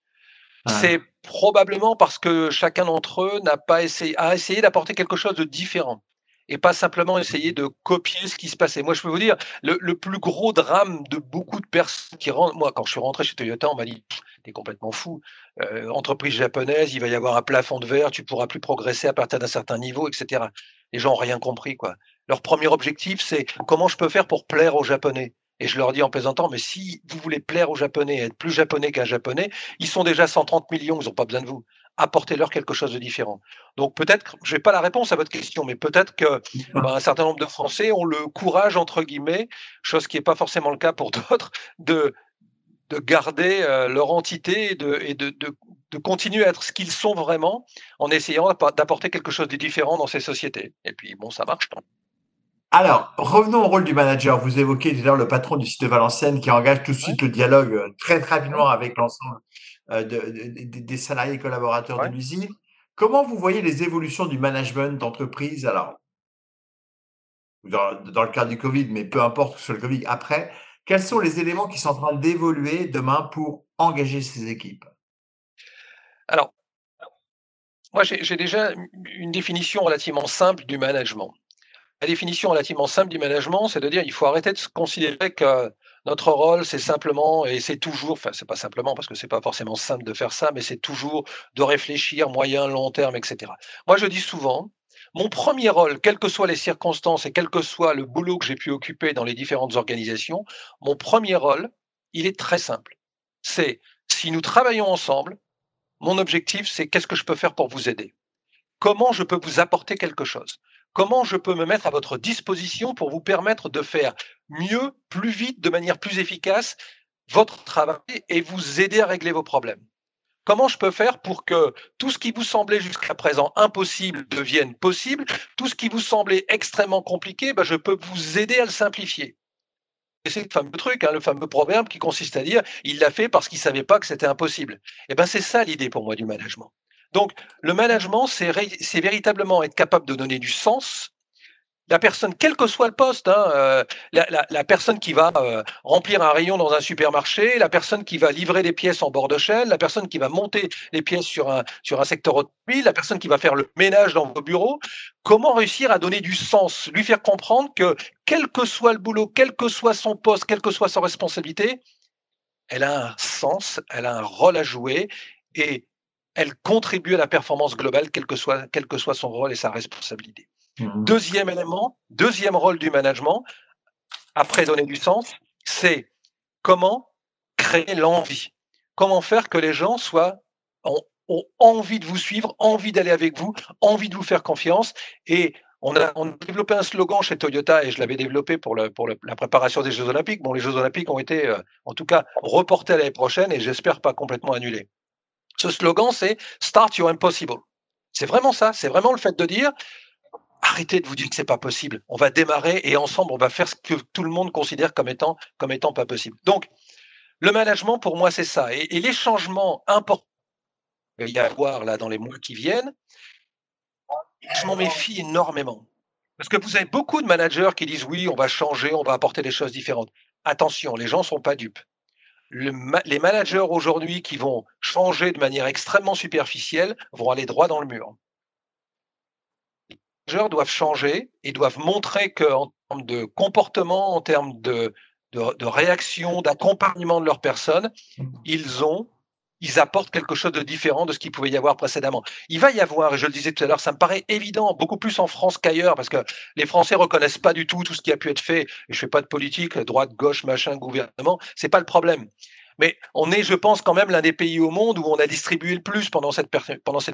C'est probablement parce que chacun d'entre eux n'a pas essayé, a essayé d'apporter quelque chose de différent et pas simplement essayer de copier ce qui se passait. Moi, je peux vous dire, le, plus gros drame de beaucoup de personnes qui rentrent, moi, quand je suis rentré chez Toyota, on m'a dit, t'es complètement fou. Euh, entreprise japonaise, il va y avoir un plafond de verre, tu pourras plus progresser à partir d'un certain niveau, etc. Les gens n'ont rien compris, quoi. Leur premier objectif, c'est comment je peux faire pour plaire aux Japonais? Et je leur dis en plaisantant, mais si vous voulez plaire aux Japonais, être plus japonais qu'un japonais, ils sont déjà 130 millions, ils n'ont pas besoin de vous apportez-leur quelque chose de différent. Donc peut-être, je n'ai pas la réponse à votre question, mais peut-être que bah, un certain nombre de Français ont le courage, entre guillemets, chose qui n'est pas forcément le cas pour (laughs) d'autres, de, de garder euh, leur entité et, de, et de, de, continuer à être ce qu'ils sont vraiment en essayant d'apporter quelque chose de différent dans ces sociétés. Et puis, bon, ça marche. Alors, revenons au rôle du manager. Vous évoquez d'ailleurs le patron du site de Valenciennes qui engage tout de suite le dialogue euh, très, très rapidement avec l'ensemble euh, des salariés collaborateurs de l'usine. Comment vous voyez les évolutions du management d'entreprise Alors, dans, le cadre du Covid, mais peu importe sur le Covid, après, quels sont les éléments qui sont en train d'évoluer demain pour engager ces équipes? Alors, moi, j'ai déjà une définition relativement simple du management. La définition relativement simple du management, c'est de dire qu'il faut arrêter de se considérer que notre rôle, c'est simplement, et c'est toujours, enfin, c'est pas simplement parce que c'est pas forcément simple de faire ça, mais c'est toujours de réfléchir moyen, long terme, etc. Moi, je dis souvent, mon premier rôle, quelles que soient les circonstances et quel que soit le boulot que j'ai pu occuper dans les différentes organisations, mon premier rôle, il est très simple. C'est si nous travaillons ensemble, mon objectif, c'est qu'est-ce que je peux faire pour vous aider? Comment je peux vous apporter quelque chose? Comment je peux me mettre à votre disposition pour vous permettre de faire mieux, plus vite, de manière plus efficace votre travail et vous aider à régler vos problèmes? Comment je peux faire pour que tout ce qui vous semblait jusqu'à présent impossible devienne possible Tout ce qui vous semblait extrêmement compliqué, ben je peux vous aider à le simplifier? c'est le fameux truc, hein, le fameux proverbe qui consiste à dire il l'a fait parce qu'il ne savait pas que c'était impossible. Et eh ben c'est ça l'idée pour moi du management. Donc le management, c'est véritablement être capable de donner du sens. La personne, quel que soit le poste, hein, euh, la, personne qui va euh, remplir un rayon dans un supermarché, la personne qui va livrer des pièces en bord de chaîne, la personne qui va monter les pièces sur un, sur un secteur automobile, la personne qui va faire le ménage dans vos bureaux, comment réussir à donner du sens, lui faire comprendre que quel que soit le boulot, quel que soit son poste, quelle que soit sa responsabilité, elle a un sens, elle a un rôle à jouer et elle contribue à la performance globale, quel que soit, quel que soit son rôle et sa responsabilité. Mmh. Deuxième élément, deuxième rôle du management, après donner du sens, c'est comment créer l'envie. Comment faire que les gens soient ont, envie de vous suivre, envie d'aller avec vous, envie de vous faire confiance. Et on a, développé un slogan chez Toyota et je l'avais développé pour, pour la préparation des Jeux Olympiques. Bon, les Jeux Olympiques ont été, euh, en tout cas, reportés à l'année prochaine et j'espère pas complètement annulés. Ce slogan, c'est Start Your Impossible. C'est vraiment ça. C'est vraiment le fait de dire arrêtez de vous dire que c'est pas possible. On va démarrer et ensemble, on va faire ce que tout le monde considère comme étant, comme étant pas possible. Donc, le management, pour moi, c'est ça. Et, les changements importants qu'il va y avoir là dans les mois qui viennent, je m'en méfie énormément. Parce que vous avez beaucoup de managers qui disent oui, on va changer, on va apporter des choses différentes. Attention, les gens ne sont pas dupes. Les managers aujourd'hui qui vont changer de manière extrêmement superficielle vont aller droit dans le mur. Doivent changer et doivent montrer qu'en termes de comportement, en termes de, de, réaction, d'accompagnement de leur personne, ils ont, ils apportent quelque chose de différent de ce qu'il pouvait y avoir précédemment. Il va y avoir, et je le disais tout à l'heure, ça me paraît évident, beaucoup plus en France qu'ailleurs, parce que les Français reconnaissent pas du tout tout ce qui a pu être fait. Et je fais pas de politique, droite, gauche, machin, gouvernement, c'est pas le problème. Mais on est, je pense, quand même l'un des pays au monde où on a distribué le plus pendant cette,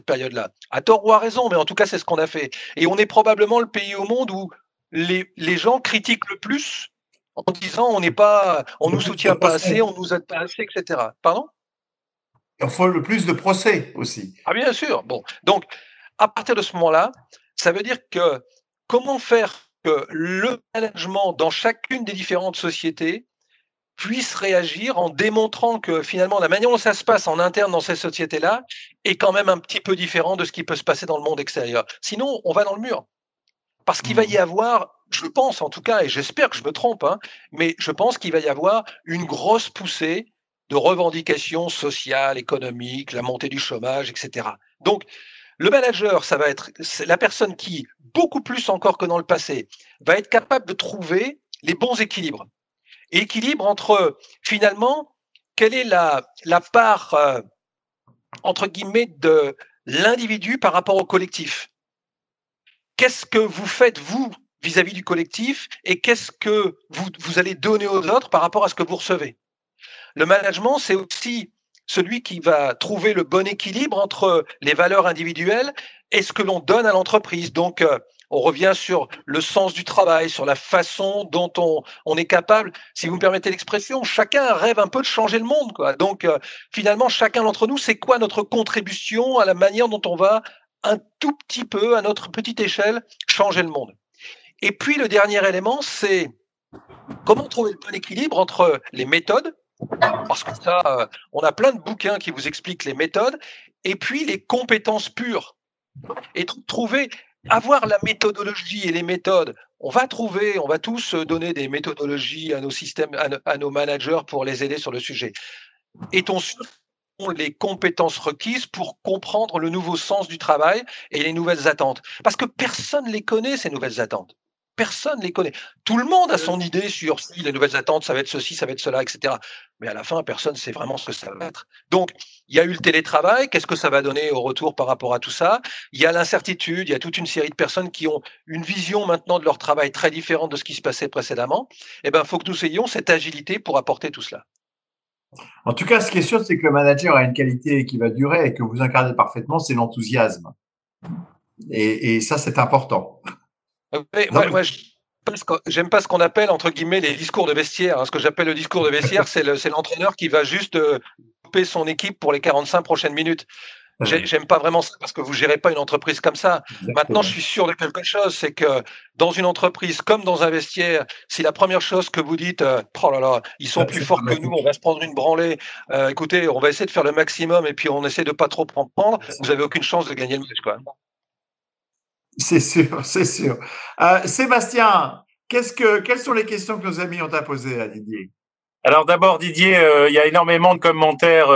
période-là. À tort ou à raison, mais en tout cas, c'est ce qu'on a fait. Et on est probablement le pays au monde où les, les gens critiquent le plus en disant on n'est pas, on nous soutient pas assez, on nous aide pas assez, etc. Pardon? Il faut le plus de procès aussi. Ah bien sûr. Bon, donc à partir de ce moment-là, ça veut dire que comment faire que le management dans chacune des différentes sociétés puisse réagir en démontrant que finalement la manière dont ça se passe en interne dans ces sociétés-là est quand même un petit peu différent de ce qui peut se passer dans le monde extérieur. Sinon, on va dans le mur. Parce qu'il va y mmh. avoir, je pense en tout cas, et j'espère que je me trompe, hein, mais je pense qu'il va y avoir une grosse poussée de revendications sociales, économiques, la montée du chômage, etc. Donc, le manager, ça va être la personne qui, beaucoup plus encore que dans le passé, va être capable de trouver les bons équilibres équilibre entre finalement quelle est la, la part euh, entre guillemets de l'individu par rapport au collectif? Qu'est-ce que vous faites vous vis-à-vis du collectif et qu'est-ce que vous, vous allez donner aux autres par rapport à ce que vous recevez? Le management, c'est aussi celui qui va trouver le bon équilibre entre les valeurs individuelles et ce que l'on donne à l'entreprise. Donc, euh, on revient sur le sens du travail, sur la façon dont on, est capable, si vous me permettez l'expression, chacun rêve un peu de changer le monde. Donc euh, finalement, chacun d'entre nous, c'est quoi notre contribution à la manière dont on va un tout petit peu, à notre petite échelle, changer le monde? Et puis le dernier élément, c'est comment trouver le bon équilibre entre les méthodes, parce que ça, euh, on a plein de bouquins qui vous expliquent les méthodes, et puis les compétences pures. Et trouver avoir la méthodologie et les méthodes, on va trouver, on va tous donner des méthodologies à nos systèmes, à, nos managers pour les aider sur le sujet. Est-on sûr les compétences requises pour comprendre le nouveau sens du travail et les nouvelles attentes Parce que personne ne les connaît, ces nouvelles attentes. Personne ne les connaît. Tout le monde a son idée sur si les nouvelles attentes, ça va être ceci, ça va être cela, etc. Mais à la fin, personne ne sait vraiment ce que ça va être. Donc, il y a eu le télétravail. Qu'est-ce que ça va donner au retour par rapport à tout ça? Il y a l'incertitude. Il y a toute une série de personnes qui ont une vision maintenant de leur travail très différente de ce qui se passait précédemment. Eh bien, il faut que nous ayons cette agilité pour apporter tout cela. En tout cas, ce qui est sûr, c'est que le manager a une qualité qui va durer et que vous incarnez parfaitement, c'est l'enthousiasme. Et, et ça, c'est important. Moi, moi j'aime pas ce qu'on appelle entre guillemets les discours de vestiaire. Hein. Ce que j'appelle le discours de vestiaire, c'est l'entraîneur qui va juste euh, couper son équipe pour les 45 prochaines minutes. J'aime pas vraiment ça parce que vous gérez pas une entreprise comme ça. Maintenant, je suis sûr de quelque chose, c'est que dans une entreprise comme dans un vestiaire, si la première chose que vous dites, euh, oh là là, ils sont plus forts que nous, on va se prendre une branlée. Euh, écoutez, on va essayer de faire le maximum et puis on essaie de pas trop prendre. Vous avez aucune chance de gagner le match, quoi. C'est sûr, c'est sûr. Euh, Sébastien, qu'est-ce que, quelles sont les questions que nos amis ont à poser à Didier? Alors d'abord, Didier, il y a énormément de commentaires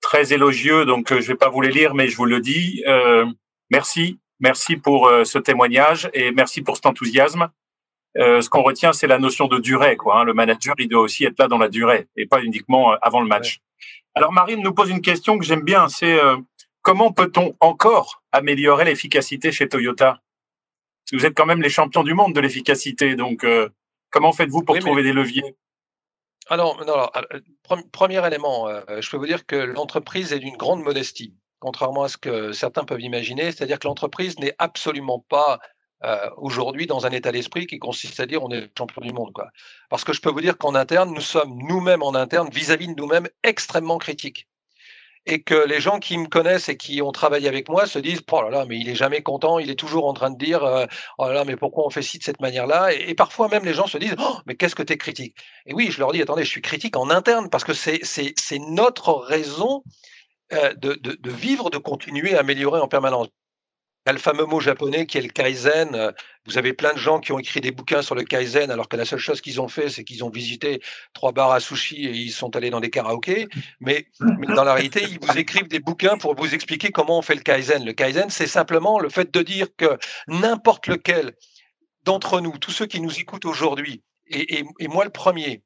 très élogieux, donc euh, je vais pas vous les lire, mais je vous le dis. Euh, merci, merci pour euh, ce témoignage et merci pour cet enthousiasme. ce qu'on retient, c'est la notion de durée. Quoi, hein. Le manager, il doit aussi être là dans la durée et pas uniquement avant le match. Alors Marine nous pose une question que j'aime bien, c'est comment peut-on encore améliorer l'efficacité chez Toyota? Parce que vous êtes quand même les champions du monde de l'efficacité, donc comment faites-vous pour trouver des leviers? Alors, non, premier élément, euh, je peux vous dire que l'entreprise est d'une grande modestie, contrairement à ce que certains peuvent imaginer. C'est-à-dire que l'entreprise n'est absolument pas euh, aujourd'hui dans un état d'esprit qui consiste à dire on est champion du monde. Quoi. Parce que je peux vous dire qu'en interne, nous sommes nous-mêmes en interne, vis-à-vis -vis de nous-mêmes, extrêmement critiques et que les gens qui me connaissent et qui ont travaillé avec moi se disent oh là là mais il est jamais content il est toujours en train de dire euh, oh là là mais pourquoi on fait ci de cette manière là et, parfois même les gens se disent oh, mais qu'est-ce que tu es critique? Et oui je leur dis attendez je suis critique en interne parce que c'est notre raison euh, de, vivre de continuer à améliorer en permanence y a le fameux mot japonais qui est le kaizen. Vous avez plein de gens qui ont écrit des bouquins sur le kaizen, alors que la seule chose qu'ils ont fait, c'est qu'ils ont visité trois bars à sushi et ils sont allés dans des karaokés. Mais, dans la réalité, ils vous écrivent des bouquins pour vous expliquer comment on fait le kaizen. Le kaizen, c'est simplement le fait de dire que n'importe lequel d'entre nous, tous ceux qui nous écoutent aujourd'hui, et moi le premier,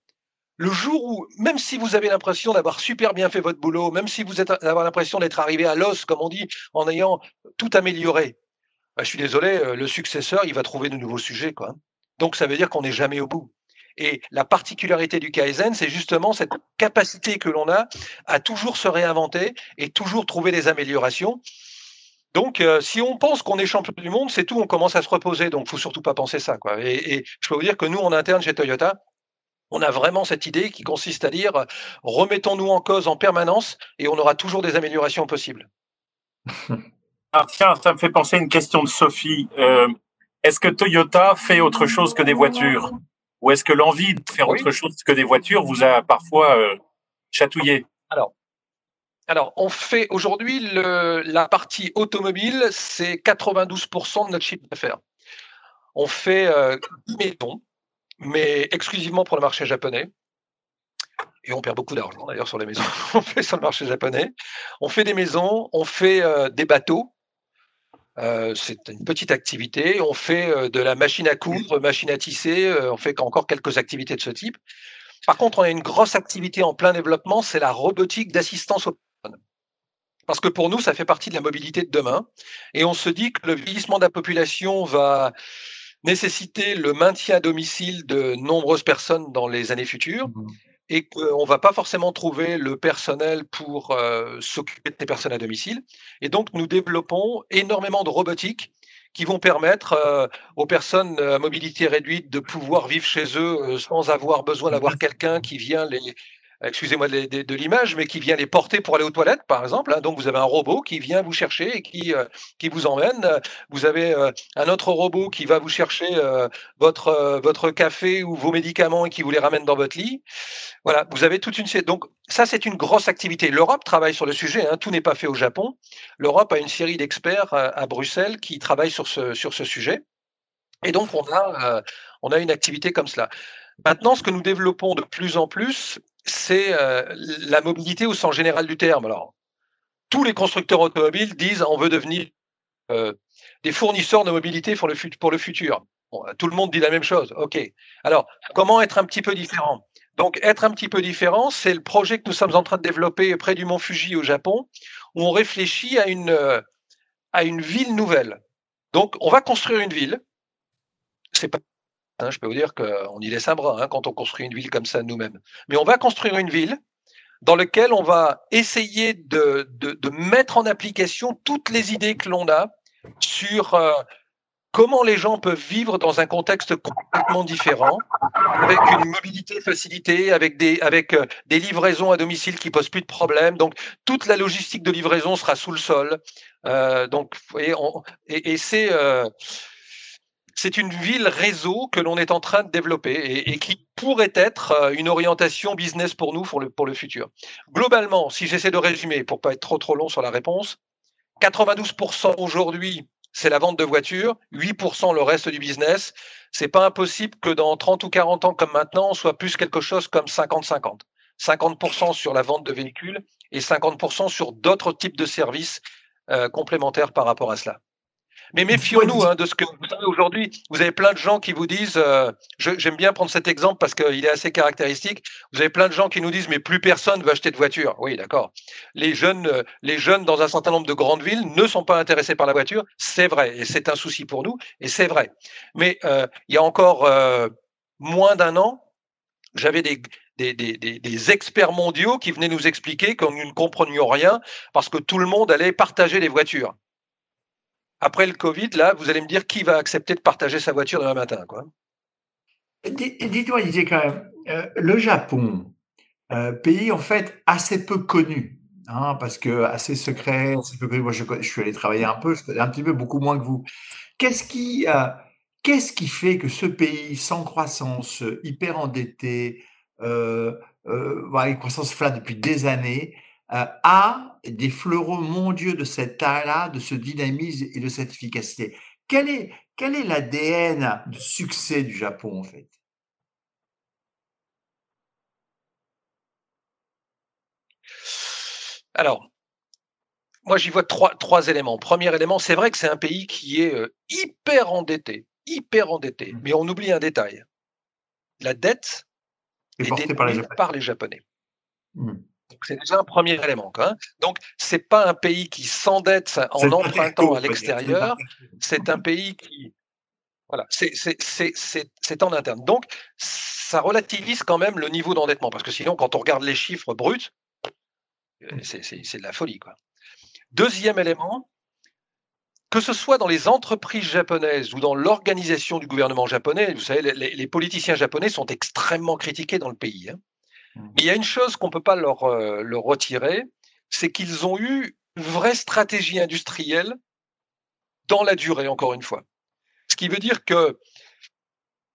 le jour où, même si vous avez l'impression d'avoir super bien fait votre boulot, même si vous êtes d'avoir l'impression d'être arrivé à l'os, comme on dit, en ayant tout amélioré, bah, je suis désolé, euh, le successeur, il va trouver de nouveaux sujets, quoi. Donc ça veut dire qu'on n'est jamais au bout. Et la particularité du Kaizen, c'est justement cette capacité que l'on a à toujours se réinventer et toujours trouver des améliorations. Donc, euh, si on pense qu'on est champion du monde, c'est tout, on commence à se reposer. Donc, faut surtout pas penser ça. Quoi. Et, et je peux vous dire que nous, en interne chez Toyota, on a vraiment cette idée qui consiste à dire remettons-nous en cause en permanence et on aura toujours des améliorations possibles. Ah, tiens, ça me fait penser à une question de Sophie. Euh, est-ce que Toyota fait autre chose que des voitures? Ou est-ce que l'envie de faire autre chose que des voitures vous a parfois euh, chatouillé? Alors, alors, on fait aujourd'hui la partie automobile, c'est 92% de notre chiffre d'affaires. On fait euh, maisons, mais exclusivement pour le marché japonais. Et on perd beaucoup d'argent d'ailleurs sur les maisons. (laughs) on fait sur le marché japonais. On fait des maisons, on fait euh, des bateaux. Euh, c'est une petite activité. On fait euh, de la machine à coudre, machine à tisser. on fait encore quelques activités de ce type. Par contre, on a une grosse activité en plein développement, c'est la robotique d'assistance aux personnes. Parce que pour nous, ça fait partie de la mobilité de demain. Et on se dit que le vieillissement de la population va nécessiter le maintien à domicile de nombreuses personnes dans les années futures mmh et qu'on ne va pas forcément trouver le personnel pour euh, s'occuper de ces personnes à domicile. Et donc, nous développons énormément de robotique qui vont permettre euh, aux personnes à mobilité réduite de pouvoir vivre chez eux euh, sans avoir besoin d'avoir quelqu'un qui vient les, excusez-moi de, l'image, mais qui vient les porter pour aller aux toilettes, par exemple. Hein. Donc, vous avez un robot qui vient vous chercher et qui, euh, qui vous emmène. Vous avez euh, un autre robot qui va vous chercher euh, votre, votre café ou vos médicaments et qui vous les ramène dans votre lit. Voilà, vous avez toute une série. Donc, ça, c'est une grosse activité. L'Europe travaille sur le sujet. Hein. Tout n'est pas fait au Japon. L'Europe a une série d'experts à, Bruxelles qui travaillent sur ce, sur ce sujet. Et donc, on a, on a une activité comme cela. Maintenant, ce que nous développons de plus en plus, c'est euh, la mobilité au sens général du terme. Alors, tous les constructeurs automobiles disent on veut devenir euh, des fournisseurs de mobilité pour le, futur. tout le monde dit la même chose. OK. Alors, comment être un petit peu différent? Donc, être un petit peu différent, c'est le projet que nous sommes en train de développer près du mont Fuji au Japon, où on réfléchit à une, à une ville nouvelle. Donc, on va construire une ville. C'est pas Hein, je peux vous dire qu'on y laisse un bras hein, quand on construit une ville comme ça nous-mêmes. Mais on va construire une ville dans laquelle on va essayer de, de, mettre en application toutes les idées que l'on a sur euh, comment les gens peuvent vivre dans un contexte complètement différent, avec une mobilité facilitée, avec des, avec euh, des livraisons à domicile qui posent plus de problèmes. Donc, toute la logistique de livraison sera sous le sol. Euh, donc, et, et, c'est euh, c'est une ville réseau que l'on est en train de développer et, qui pourrait être euh, une orientation business pour nous pour le, pour le futur. Globalement, si j'essaie de résumer pour pas être trop trop long sur la réponse, 92% aujourd'hui c'est la vente de voitures, 8% le reste du business. C'est pas impossible que dans 30 ou 40 ans comme maintenant, on soit plus quelque chose comme 50-50. 50%, sur la vente de véhicules et 50% sur d'autres types de services euh, complémentaires par rapport à cela. Mais méfions-nous hein, de ce que vous savez aujourd'hui. Vous avez plein de gens qui vous disent, euh, j'aime bien prendre cet exemple parce qu'il est assez caractéristique. Vous avez plein de gens qui nous disent, mais plus personne veut acheter de voiture. Oui, d'accord. Les jeunes, euh, les jeunes dans un certain nombre de grandes villes ne sont pas intéressés par la voiture. C'est vrai, et c'est un souci pour nous, et c'est vrai. Mais euh, il y a encore moins d'un an, j'avais des, des, des, des, experts mondiaux qui venaient nous expliquer que nous ne comprenions rien parce que tout le monde allait partager les voitures après le Covid, là, vous allez me dire qui va accepter de partager sa voiture demain matin, quoi. Dites-moi, quand même, euh, le Japon, euh, pays en fait assez peu connu, hein, parce que assez secret, assez peu connu. Moi, je, suis allé travailler un peu, un petit peu beaucoup moins que vous. Qu'est-ce qui, euh, qu'est-ce qui fait que ce pays sans croissance, hyper endetté, voilà, une croissance flat depuis des années, a des fleurons mondiaux de cette taille-là, de ce dynamisme et de cette efficacité. Quel est, quel est l'ADN de succès du Japon, en fait? Alors, moi, j'y vois trois, trois éléments. Premier élément, c'est vrai que c'est un pays qui est euh, hyper endetté, hyper endetté, mmh. mais on oublie un détail. La dette est, détenue par les Japonais. Mmh. C'est déjà un premier élément. Quoi. Donc, c'est pas un pays qui s'endette en empruntant à l'extérieur, c'est un pays qui. Voilà, c'est en interne. Donc, ça relativise quand même le niveau d'endettement, parce que sinon, quand on regarde les chiffres bruts, euh, c'est de la folie. Quoi. Deuxième élément, que ce soit dans les entreprises japonaises ou dans l'organisation du gouvernement japonais, vous savez, les, politiciens japonais sont extrêmement critiqués dans le pays. Hein. Mmh. il y a une chose qu'on ne peut pas leur, euh, leur retirer, c'est qu'ils ont eu une vraie stratégie industrielle dans la durée, encore une fois. Ce qui veut dire que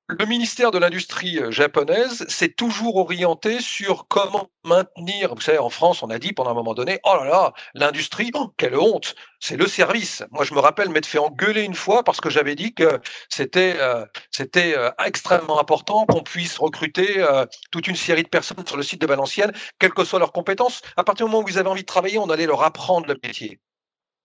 le ministère de l'Industrie euh, japonaise s'est toujours orienté sur comment maintenir. Vous savez, en France, on a dit pendant un moment donné, oh là là, l'industrie, oh, quelle honte, c'est le service. Moi, je me rappelle m'être fait engueuler une fois parce que j'avais dit que c'était euh, euh, extrêmement important qu'on puisse recruter toute une série de personnes sur le site de Valenciennes, quelles que soient leurs compétences. À partir du moment où vous avez envie de travailler, on allait leur apprendre le métier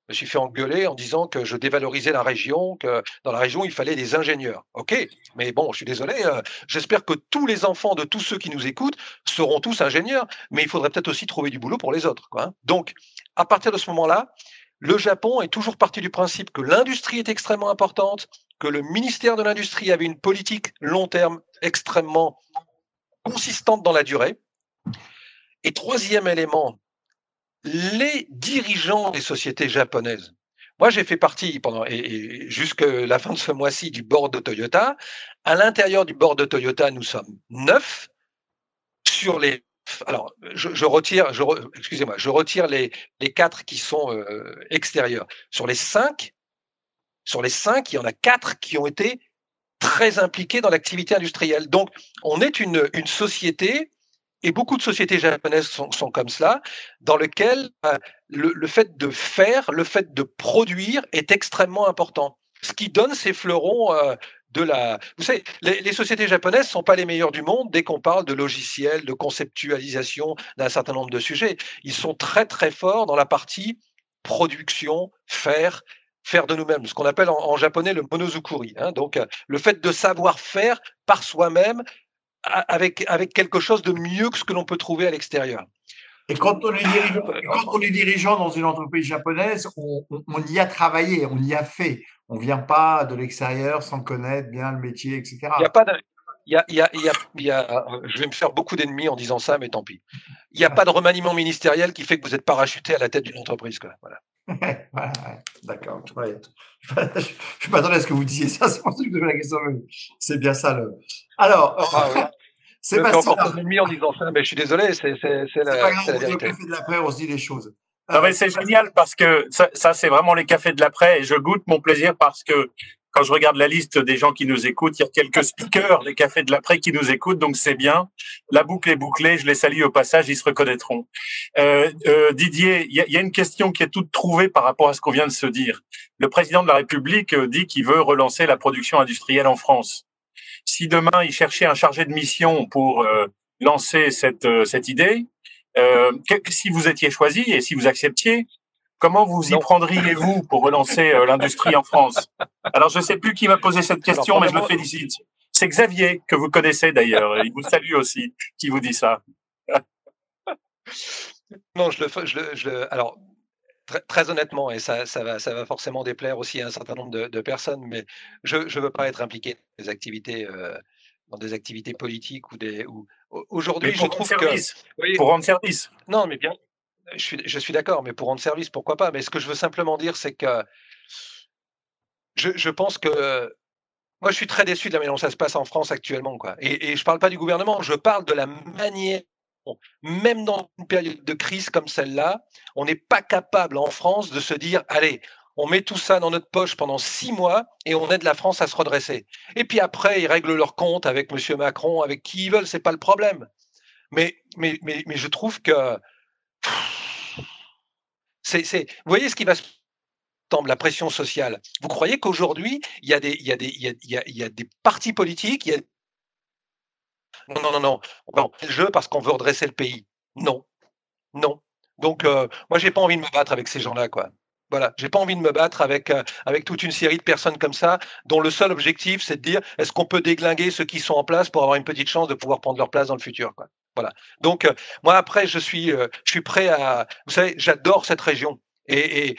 me suis fait engueuler en disant que je dévalorisais la région, que dans la région, il fallait des ingénieurs. OK, mais bon, je suis désolé, euh, j'espère que tous les enfants de tous ceux qui nous écoutent seront tous ingénieurs, mais il faudrait peut-être aussi trouver du boulot pour les autres. Quoi, hein. Donc, à partir de ce moment-là, le Japon est toujours parti du principe que l'industrie est extrêmement importante, que le ministère de l'Industrie avait une politique long terme extrêmement consistante dans la durée. Et troisième élément les dirigeants des sociétés japonaises. Moi, j'ai fait partie pendant et, jusqu'à la fin de ce mois-ci du board de Toyota. À l'intérieur du board de Toyota, nous sommes neuf sur les. Alors, je, retire, je, excusez-moi, je retire les, les quatre qui sont euh, extérieurs. Sur les cinq, sur les cinq, il y en a quatre qui ont été très impliqués dans l'activité industrielle. Donc, on est une, une société et beaucoup de sociétés japonaises sont, comme cela, dans lequel euh, le, fait de faire, le fait de produire est extrêmement important. Ce qui donne ces fleurons euh, de la. Vous savez, les, sociétés japonaises sont pas les meilleures du monde dès qu'on parle de logiciels, de conceptualisation d'un certain nombre de sujets. Ils sont très très forts dans la partie production, faire, faire de nous-mêmes, ce qu'on appelle en, japonais le monozukuri. Hein. Donc, euh, le fait de savoir faire par soi-même avec, avec quelque chose de mieux que ce que l'on peut trouver à l'extérieur. Et quand on, est dirigeant, quand on est dirigeant dans une entreprise japonaise, on, on, y a travaillé, on y a fait. On ne vient pas de l'extérieur sans connaître bien le métier, etc. Il n'y a pas de, il y a, il y a, il y a, je vais me faire beaucoup d'ennemis en disant ça, mais tant pis. Il n'y a pas de remaniement ministériel qui fait que vous êtes parachuté à la tête d'une entreprise. Quoi. Voilà. (laughs) D'accord. Je m'attendais à ce que vous disiez ça, c'est pour ça que je la question. C'est bien ça. Le... Alors, ah, c'est (laughs) pas encore en disant ça, mais je suis désolé, c'est la, la vérité. de l'après, on se dit les choses. Non, mais c'est génial parce que ça, ça c'est vraiment les cafés de l'après et je goûte mon plaisir parce que quand je regarde la liste des gens qui nous écoutent, il y a quelques (laughs) speakers des cafés de l'après qui nous écoutent, donc c'est bien. La boucle est bouclée, je les salue au passage, ils se reconnaîtront. Euh, euh, Didier, il y, y, a une question qui est toute trouvée par rapport à ce qu'on vient de se dire. Le président de la République euh, dit qu'il veut relancer la production industrielle en France. Si demain il cherchait un chargé de mission pour euh, lancer cette, cette idée, si vous étiez choisi et si vous acceptiez, Comment vous y prendriez-vous pour relancer euh, l'industrie en France? Alors, je ne sais plus qui m'a posé cette question, mais je le félicite. C'est Xavier, que vous connaissez d'ailleurs. Il vous salue aussi, qui vous dit ça. (laughs) non, je le, je je alors, Très, honnêtement, et ça, ça, va, ça va forcément déplaire aussi à un certain nombre de, personnes, mais je ne veux pas être impliqué dans des activités, euh, dans des activités politiques ou des. Ou, aujourd'hui, je trouve que. pour rendre service. Non, mais bien, je suis, je suis d'accord, mais pour rendre service, pourquoi pas? Mais ce que je veux simplement dire, c'est que je, je, pense que moi, je suis très déçu de la manière dont ça se passe en France actuellement. Quoi. Et, et je ne parle pas du gouvernement, je parle de la manière, même dans une période de crise comme celle-là, on n'est pas capable en France de se dire, allez, on met tout ça dans notre poche pendant six mois et on aide la France à se redresser. Et puis après, ils règlent leur compte avec M. Macron, avec qui ils veulent, c'est pas le problème. Mais, mais, mais, mais je trouve que vous voyez ce qui va se la pression sociale. Vous croyez qu'aujourd'hui, il y a des, partis politiques. Non, non, non, non. On le jeu parce qu'on veut redresser le pays. Non, non. Donc, euh, moi, j'ai pas envie de me battre avec ces gens-là, quoi. Voilà, j'ai pas envie de me battre avec euh, avec toute une série de personnes comme ça, dont le seul objectif c'est de dire est-ce qu'on peut déglinguer ceux qui sont en place pour avoir une petite chance de pouvoir prendre leur place dans le futur, quoi? Voilà. Donc, euh, moi, après, je suis, euh, je suis prêt à. Vous savez, j'adore cette région. Et, et,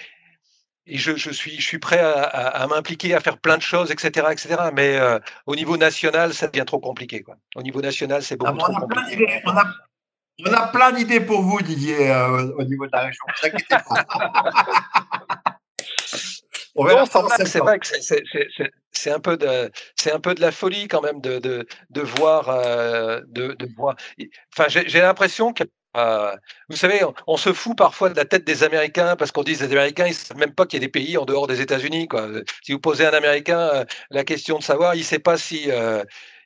et je, je, suis, je suis prêt à, à, m'impliquer, à faire plein de choses, etc. etc. Mais euh, au niveau national, ça devient trop compliqué. Quoi. Au niveau national, c'est beaucoup ah, trop compliqué. On a, on a plein d'idées pour vous, Didier, au niveau de la région. Ne vous inquiétez pas. (laughs) c'est vrai que c'est un peu de c'est un peu de la folie quand même de de, de voir euh, de, de, voir. Enfin, j'ai l'impression que euh, vous savez, on, se fout parfois de la tête des Américains parce qu'on dit que les Américains, ils savent même pas qu'il y a des pays en dehors des États-Unis. Si vous posez à un Américain euh, la question de savoir, il sait pas si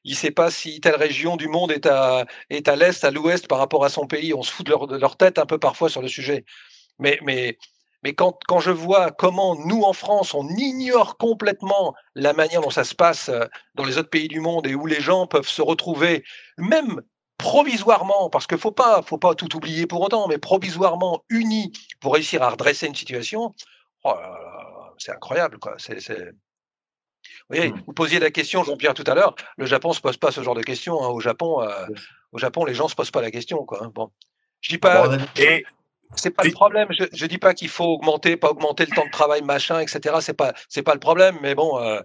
il sait pas si telle région du monde est à est à l'est, à l'ouest par rapport à son pays. On se fout de leur, de leur tête un peu parfois sur le sujet. Mais mais mais quand, quand, je vois comment nous, en France, on ignore complètement la manière dont ça se passe euh, dans les autres pays du monde et où les gens peuvent se retrouver, même provisoirement, parce qu'il ne faut pas, faut pas tout oublier pour autant, mais provisoirement unis pour réussir à redresser une situation, oh c'est incroyable. Quoi. C'est, c'est... Vous voyez, mmh. vous posiez la question, Jean-Pierre, tout à l'heure, le Japon ne se pose pas ce genre de questions. Hein. Au, Japon, euh, au Japon, les gens ne se posent pas la question. Quoi. Hein. Bon. Je dis pas. et c'est pas le problème. Je, je dis pas qu'il faut augmenter, pas augmenter le temps de travail, machin, etc. C'est pas, c'est pas le problème. Mais bon, euh,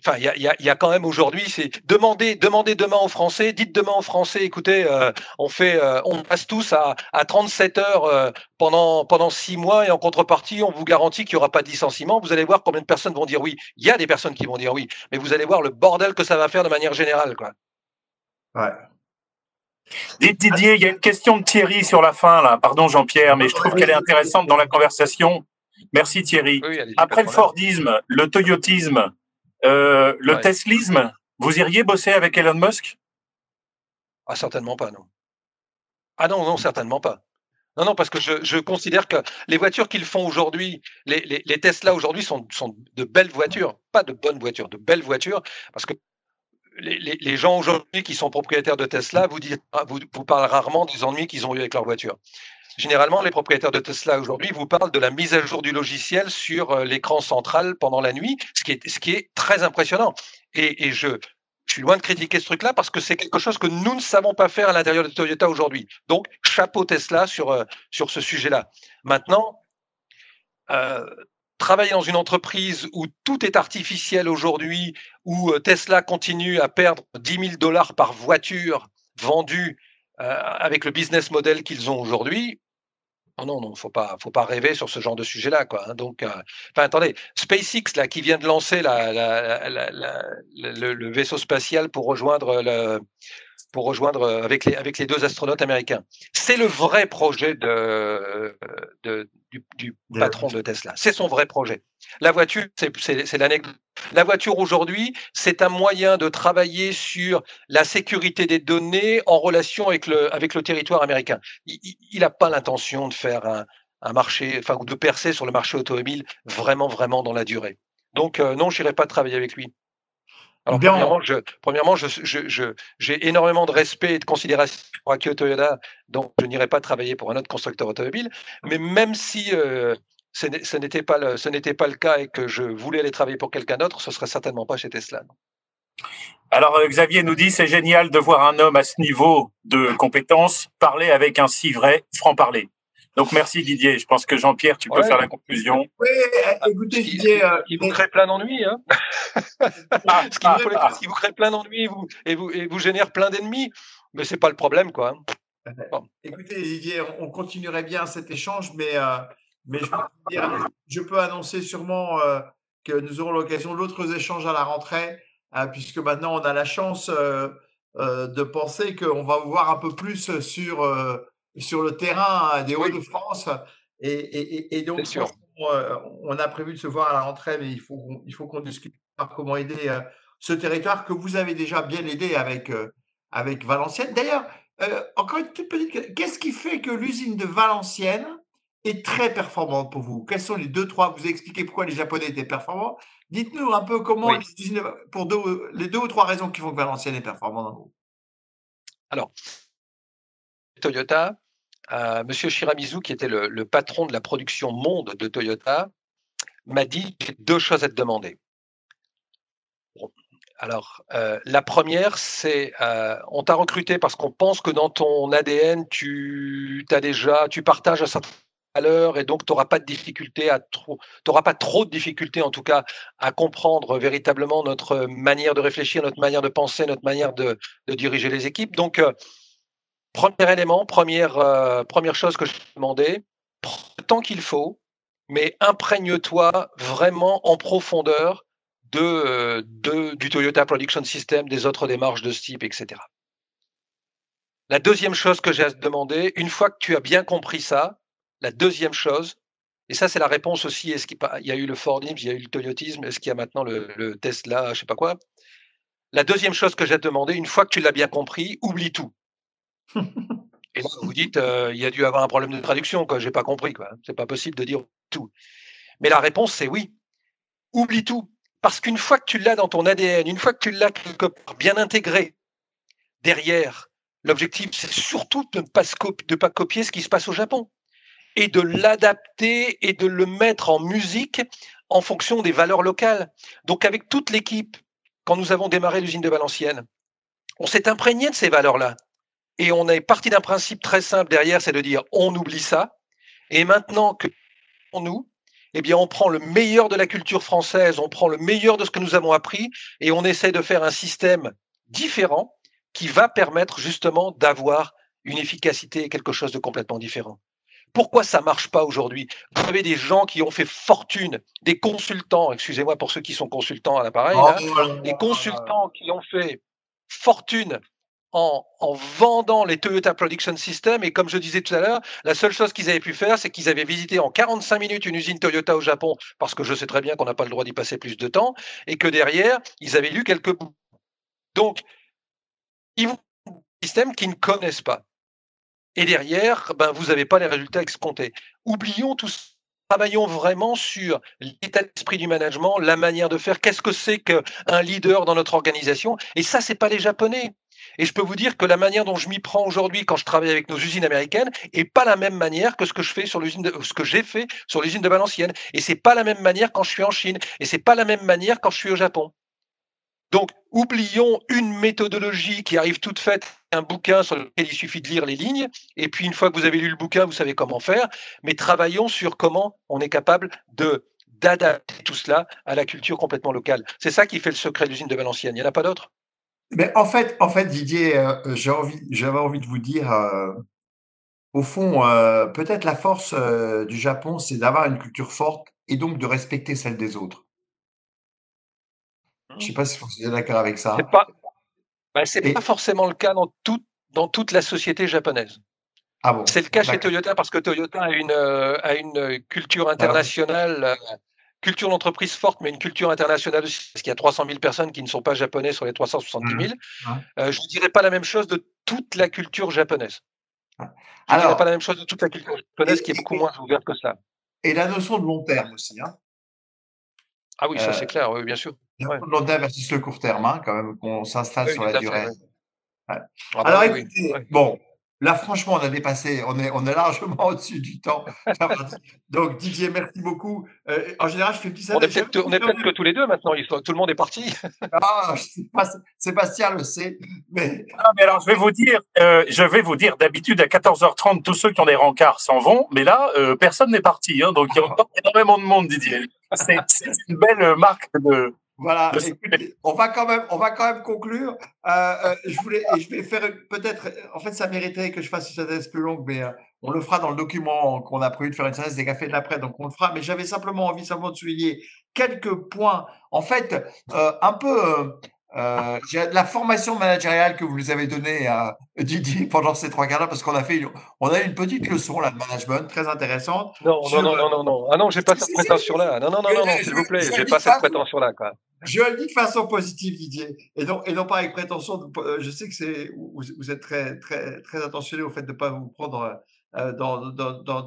enfin, il y a, y, a, y a, quand même aujourd'hui, c'est demander, demander demain aux Français, dites demain aux Français, écoutez, euh, on fait, euh, on passe tous à, à 37 heures euh, pendant pendant six mois et en contrepartie, on vous garantit qu'il y aura pas de licenciement. Vous allez voir combien de personnes vont dire oui. Il y a des personnes qui vont dire oui, mais vous allez voir le bordel que ça va faire de manière générale, quoi. Ouais. Didier, il y a une question de Thierry sur la fin, là. Pardon, Jean-Pierre, mais je trouve qu'elle est intéressante dans la conversation. Merci, Thierry. Après le Fordisme, le Toyotisme, euh, le Teslisme, vous iriez bosser avec Elon Musk? Ah, certainement pas, non. Ah non, non, certainement pas. Non, non, parce que je, considère que les voitures qu'ils font aujourd'hui, les, les, Tesla aujourd'hui sont, sont de belles voitures, pas de bonnes voitures, de belles voitures, parce que les, gens aujourd'hui qui sont propriétaires de Tesla vous, ah, vous, parlent rarement des ennuis qu'ils ont eu avec leur voiture. Généralement, les propriétaires de Tesla aujourd'hui vous parlent de la mise à jour du logiciel sur euh, l'écran central pendant la nuit, ce qui est, ce qui est très impressionnant. Et, je suis loin de critiquer ce truc-là parce que c'est quelque chose que nous ne savons pas faire à l'intérieur de Toyota aujourd'hui. Donc, chapeau Tesla sur, euh, sur ce sujet-là. Maintenant, euh, travailler dans une entreprise où tout est artificiel aujourd'hui, où euh, Tesla continue à perdre 10 000 dollars par voiture vendue euh, avec le business model qu'ils ont aujourd'hui, Non, non, non, faut pas, faut pas rêver sur ce genre de sujet-là, quoi. Hein. Donc, euh, enfin, attendez, SpaceX là, qui vient de lancer la, le, vaisseau spatial pour rejoindre le, pour rejoindre euh, avec les avec les deux astronautes américains. C'est le vrai projet de, de du, du patron de Tesla. C'est son vrai projet. La voiture, c'est l'anecdote. La voiture aujourd'hui, c'est un moyen de travailler sur la sécurité des données en relation avec le, avec le territoire américain. Il n'a pas l'intention de faire un, un, marché, enfin, ou de percer sur le marché automobile vraiment, vraiment dans la durée. Donc, euh, non, je n'irai pas travailler avec lui. Alors, premièrement, je, premièrement, j'ai je, je, énormément de respect et de considération pour Akio Toyoda, donc je n'irai pas travailler pour un autre constructeur automobile. Mais même si euh, ce n'était pas, le, ce pas le cas et que je voulais aller travailler pour quelqu'un d'autre, ce serait certainement pas chez Tesla. Alors euh, Xavier nous dit c'est génial de voir un homme à ce niveau de compétence parler avec un si vrai franc-parler. Donc merci Didier. Je pense que Jean-Pierre, tu peux faire la conclusion. Oui, euh, écoutez Didier, euh, il vous crée plein d'ennuis. Hein ce, qui vous, ah, vous crée plein d'ennuis et vous, et, vous, et vous génère plein d'ennemis, mais c'est pas le problème quoi. Hein. Écoutez Didier, on continuerait bien cet échange, mais mais je peux, annoncer sûrement euh, que nous aurons l'occasion d'autres échanges à la rentrée, hein, puisque maintenant on a la chance euh, euh, de penser qu'on va voir un peu plus sur, sur le terrain hein, des Hauts-de-France. Et, donc, on, a prévu de se voir à la rentrée, mais il faut, il faut qu'on discute par comment aider ce territoire que vous avez déjà bien aidé avec, avec Valenciennes. D'ailleurs, encore une toute petite, qu'est-ce qui fait que l'usine de Valenciennes est très performante pour vous? Quels sont les deux, trois Vous expliquez pourquoi les Japonais étaient performants. Dites-nous un peu comment, pour deux, les deux ou trois raisons qui font que Valenciennes est performant dans vous. Alors, Toyota, euh, Monsieur Shiramizu, qui était le, patron de la production monde de Toyota, m'a dit j'ai deux choses à te demander. Alors, euh, la première, c'est euh, on t'a recruté parce qu'on pense que dans ton ADN, tu as déjà, tu partages un certain et donc tu n'auras pas de difficulté à trop, pas trop de difficultés en tout cas à comprendre véritablement notre manière de réfléchir, notre manière de penser, notre manière de, diriger les équipes. Donc, premier élément, première, euh, première chose que je vais demander, prends le qu'il faut, mais imprègne-toi vraiment en profondeur de, de, du Toyota Production System, des autres démarches de ce type, etc. La deuxième chose que j'ai à te demander, une fois que tu as bien compris ça, la deuxième chose, et ça c'est la réponse aussi, est-ce qu'il y a eu le Fordisme, il y a eu le Toyotisme, est-ce qu'il y a maintenant le, Tesla, je sais pas quoi. La deuxième chose que j'ai demandé, une fois que tu l'as bien compris, oublie tout. Et vous dites, euh, il y a dû avoir un problème de traduction, quoi. J'ai pas compris, quoi. C'est pas possible de dire tout. Mais la réponse, c'est oui. Oublie tout. Parce qu'une fois que tu l'as dans ton ADN, une fois que tu l'as bien intégré, derrière, l'objectif, c'est surtout de ne pas copier ce qui se passe au Japon et de l'adapter et de le mettre en musique en fonction des valeurs locales. Donc avec toute l'équipe, quand nous avons démarré l'usine de Valenciennes, on s'est imprégné de ces valeurs-là. Et on est parti d'un principe très simple derrière, c'est de dire on oublie ça. Et maintenant que nous, eh bien, on prend le meilleur de la culture française, on prend le meilleur de ce que nous avons appris et on essaie de faire un système différent qui va permettre justement d'avoir une efficacité et quelque chose de complètement différent. Pourquoi ça marche pas aujourd'hui? Vous avez des gens qui ont fait fortune, des consultants, excusez-moi pour ceux qui sont consultants à l'appareil, oh des consultants qui ont fait fortune en, vendant les Toyota Production System. Et comme je disais tout à l'heure, la seule chose qu'ils avaient pu faire, c'est qu'ils avaient visité en 45 minutes une usine Toyota au Japon, parce que je sais très bien qu'on n'a pas le droit d'y passer plus de temps, et que derrière, ils avaient lu quelques bouts. Donc, ils vont un système qu'ils ne connaissent pas. Et derrière, ben, vous n'avez pas les résultats escomptés. Oublions tout ça. Travaillons vraiment sur l'état d'esprit du management, la manière de faire, qu'est-ce que c'est qu'un leader dans notre organisation? Et ça, c'est pas les Japonais. Et je peux vous dire que la manière dont je m'y prends aujourd'hui quand je travaille avec nos usines américaines est pas la même manière que ce que je fais sur l'usine j'ai fait sur l'usine de Valenciennes. Et c'est pas la même manière quand je suis en Chine. Et c'est pas la même manière quand je suis au Japon. Donc, oublions une méthodologie qui arrive toute faite, un bouquin sur lequel il suffit de lire les lignes, et puis une fois que vous avez lu le bouquin, vous savez comment faire, mais travaillons sur comment on est capable d'adapter tout cela à la culture complètement locale. C'est ça qui fait le secret de l'usine de Valenciennes. Il n'y en a pas d'autre? Mais en fait, en fait, Didier, euh, j'ai envie, j'avais envie de vous dire, euh, au fond, peut-être la force du Japon, c'est d'avoir une culture forte et donc de respecter celle des autres. Je ne sais pas si vous êtes d'accord avec ça. C'est pas, bah, pas forcément le cas dans, tout, dans toute la société japonaise. Ah c'est le cas chez Toyota parce que Toyota a une, a une culture internationale culture d'entreprise forte, mais une culture internationale aussi, parce qu'il y a 300 000 personnes qui ne sont pas japonais sur les 370 000. Mmh. Euh, je ne dirais pas la même chose de toute la culture japonaise. Je ne dirais pas la même chose de toute la culture japonaise qui est beaucoup moins ouverte que ça. Et la notion de long terme aussi. Hein. Ah oui, ça c'est euh, clair, oui, bien sûr. Le long terme versus le court terme, hein, quand même, qu'on s'installe sur la durée. Ah bah Alors écoutez, bon, Là, franchement, on a dépassé, on est, on est largement (laughs) au-dessus du temps. Donc, Didier, merci beaucoup. Euh, en général, je fais petit On est peut-être que tous les deux maintenant, tout le monde est parti. (laughs) ah, Sébastien le sait. Mais... Ah, mais alors, je vais vous dire, euh, je vais vous dire, d'habitude, à 14h30, tous ceux qui ont des rencarts s'en vont, mais là, euh, personne n'est parti. Hein, donc, il y a encore énormément de monde, Didier. C'est une belle marque de, voilà, on va quand même, on va quand même conclure. Euh, euh, je voulais, et je vais faire peut-être, en fait, ça mériterait que je fasse une synthèse plus longue, mais euh, on le fera dans le document qu'on a prévu de faire une synthèse des cafés de l'après, donc on le fera. Mais j'avais simplement envie simplement de souligner quelques points, en fait, un peu euh, la formation managériale que vous nous avez donnée à Didier pendant ces trois quarts d'heure, parce qu'on a fait, on a une petite leçon là de management très intéressante. Non, non, non, non, non, non, ah non, j'ai pas cette prétention-là. Non, non, non, non, s'il vous plaît, j'ai pas cette prétention-là, quoi. Je le dis de façon positive, Didier, et non, et non pas avec prétention. Je sais que c'est, vous, êtes très, très, très attentionné au fait de ne pas vous prendre euh, dans, dans, dans,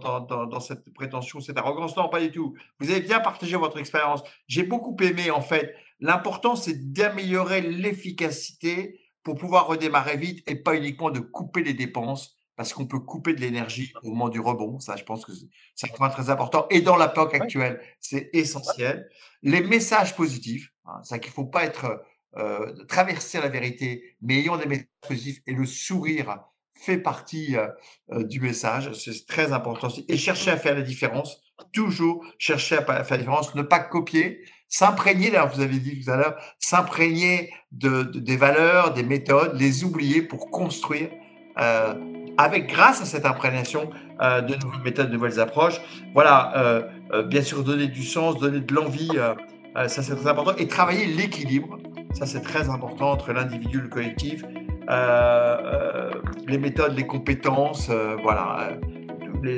dans, cette prétention, cette arrogance. Non, pas du tout. Vous avez bien partagé votre expérience. J'ai beaucoup aimé, en fait. L'important, c'est d'améliorer l'efficacité pour pouvoir redémarrer vite et pas uniquement de couper les dépenses parce qu'on peut couper de l'énergie au moment du rebond. Ça, je pense que c'est un point très important. Et dans la actuelle, c'est essentiel. Les messages positifs, hein, c'est qu'il ne faut pas être euh, traverser la vérité, mais ayant des messages positifs et le sourire fait partie euh, euh, du message. C'est très important. Et chercher à faire la différence. Toujours chercher à faire la différence. Ne pas copier. S'imprégner, là, vous avez dit tout à l'heure, s'imprégner de, des valeurs, des méthodes, les oublier pour construire euh, avec, grâce à cette imprégnation, de nouvelles méthodes, de nouvelles approches. Voilà, bien sûr, donner du sens, donner de l'envie, ça c'est très important. Et travailler l'équilibre, ça c'est très important entre l'individu et le collectif. Euh, euh, les méthodes, les compétences, euh,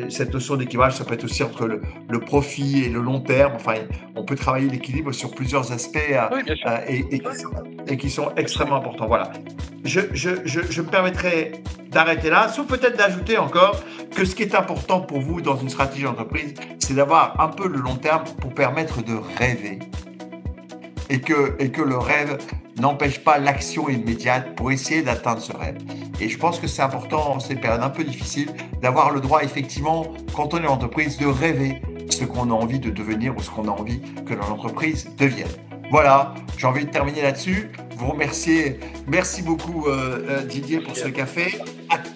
cette notion d'équilibre, ça peut être aussi entre le, profit et le long terme. Enfin, on peut travailler l'équilibre sur plusieurs aspects et, qui sont, extrêmement importants. Voilà. Je, je me permettrai d'arrêter là, sauf peut-être d'ajouter encore que ce qui est important pour vous dans une stratégie d'entreprise, c'est d'avoir un peu le long terme pour permettre de rêver et que, et que le rêve n'empêche pas l'action immédiate pour essayer d'atteindre ce rêve. Et je pense que c'est important en ces périodes un peu difficiles d'avoir le droit effectivement, quand on est en entreprise, de rêver ce qu'on a envie de devenir ou ce qu'on a envie que l'entreprise devienne. Voilà, j'ai envie de terminer là-dessus. Vous remercier. Merci beaucoup euh, euh, Didier pour ce café.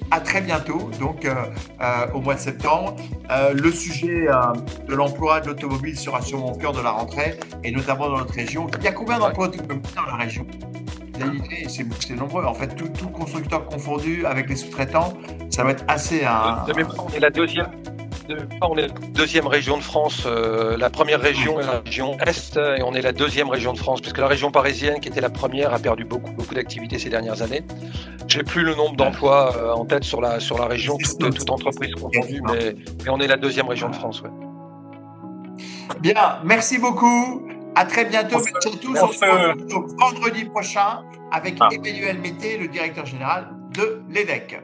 À, très bientôt, donc euh, au mois de septembre. le sujet de l'emploi de l'automobile sera sûrement au cœur de la rentrée, et notamment dans notre région. Il y a combien d'emplois automobiles dans la région? C'est nombreux. En fait, tout, tout, constructeur confondu avec les sous-traitants, ça va être assez. Un, on la deuxième, on est la deuxième région de France. Euh, la première région est la région Est et on est la deuxième région de France, puisque la région parisienne, qui était la première, a perdu beaucoup, beaucoup d'activités ces dernières années. J'ai plus le nombre d'emplois euh, en tête sur la, sur la région, toute, entreprise confondue, mais, mais, on est la deuxième région de France. Bien, merci beaucoup. À très bientôt. Merci à tous. On se retrouve vendredi prochain avec ah. Emmanuel Mété, le directeur général de l'EDEC.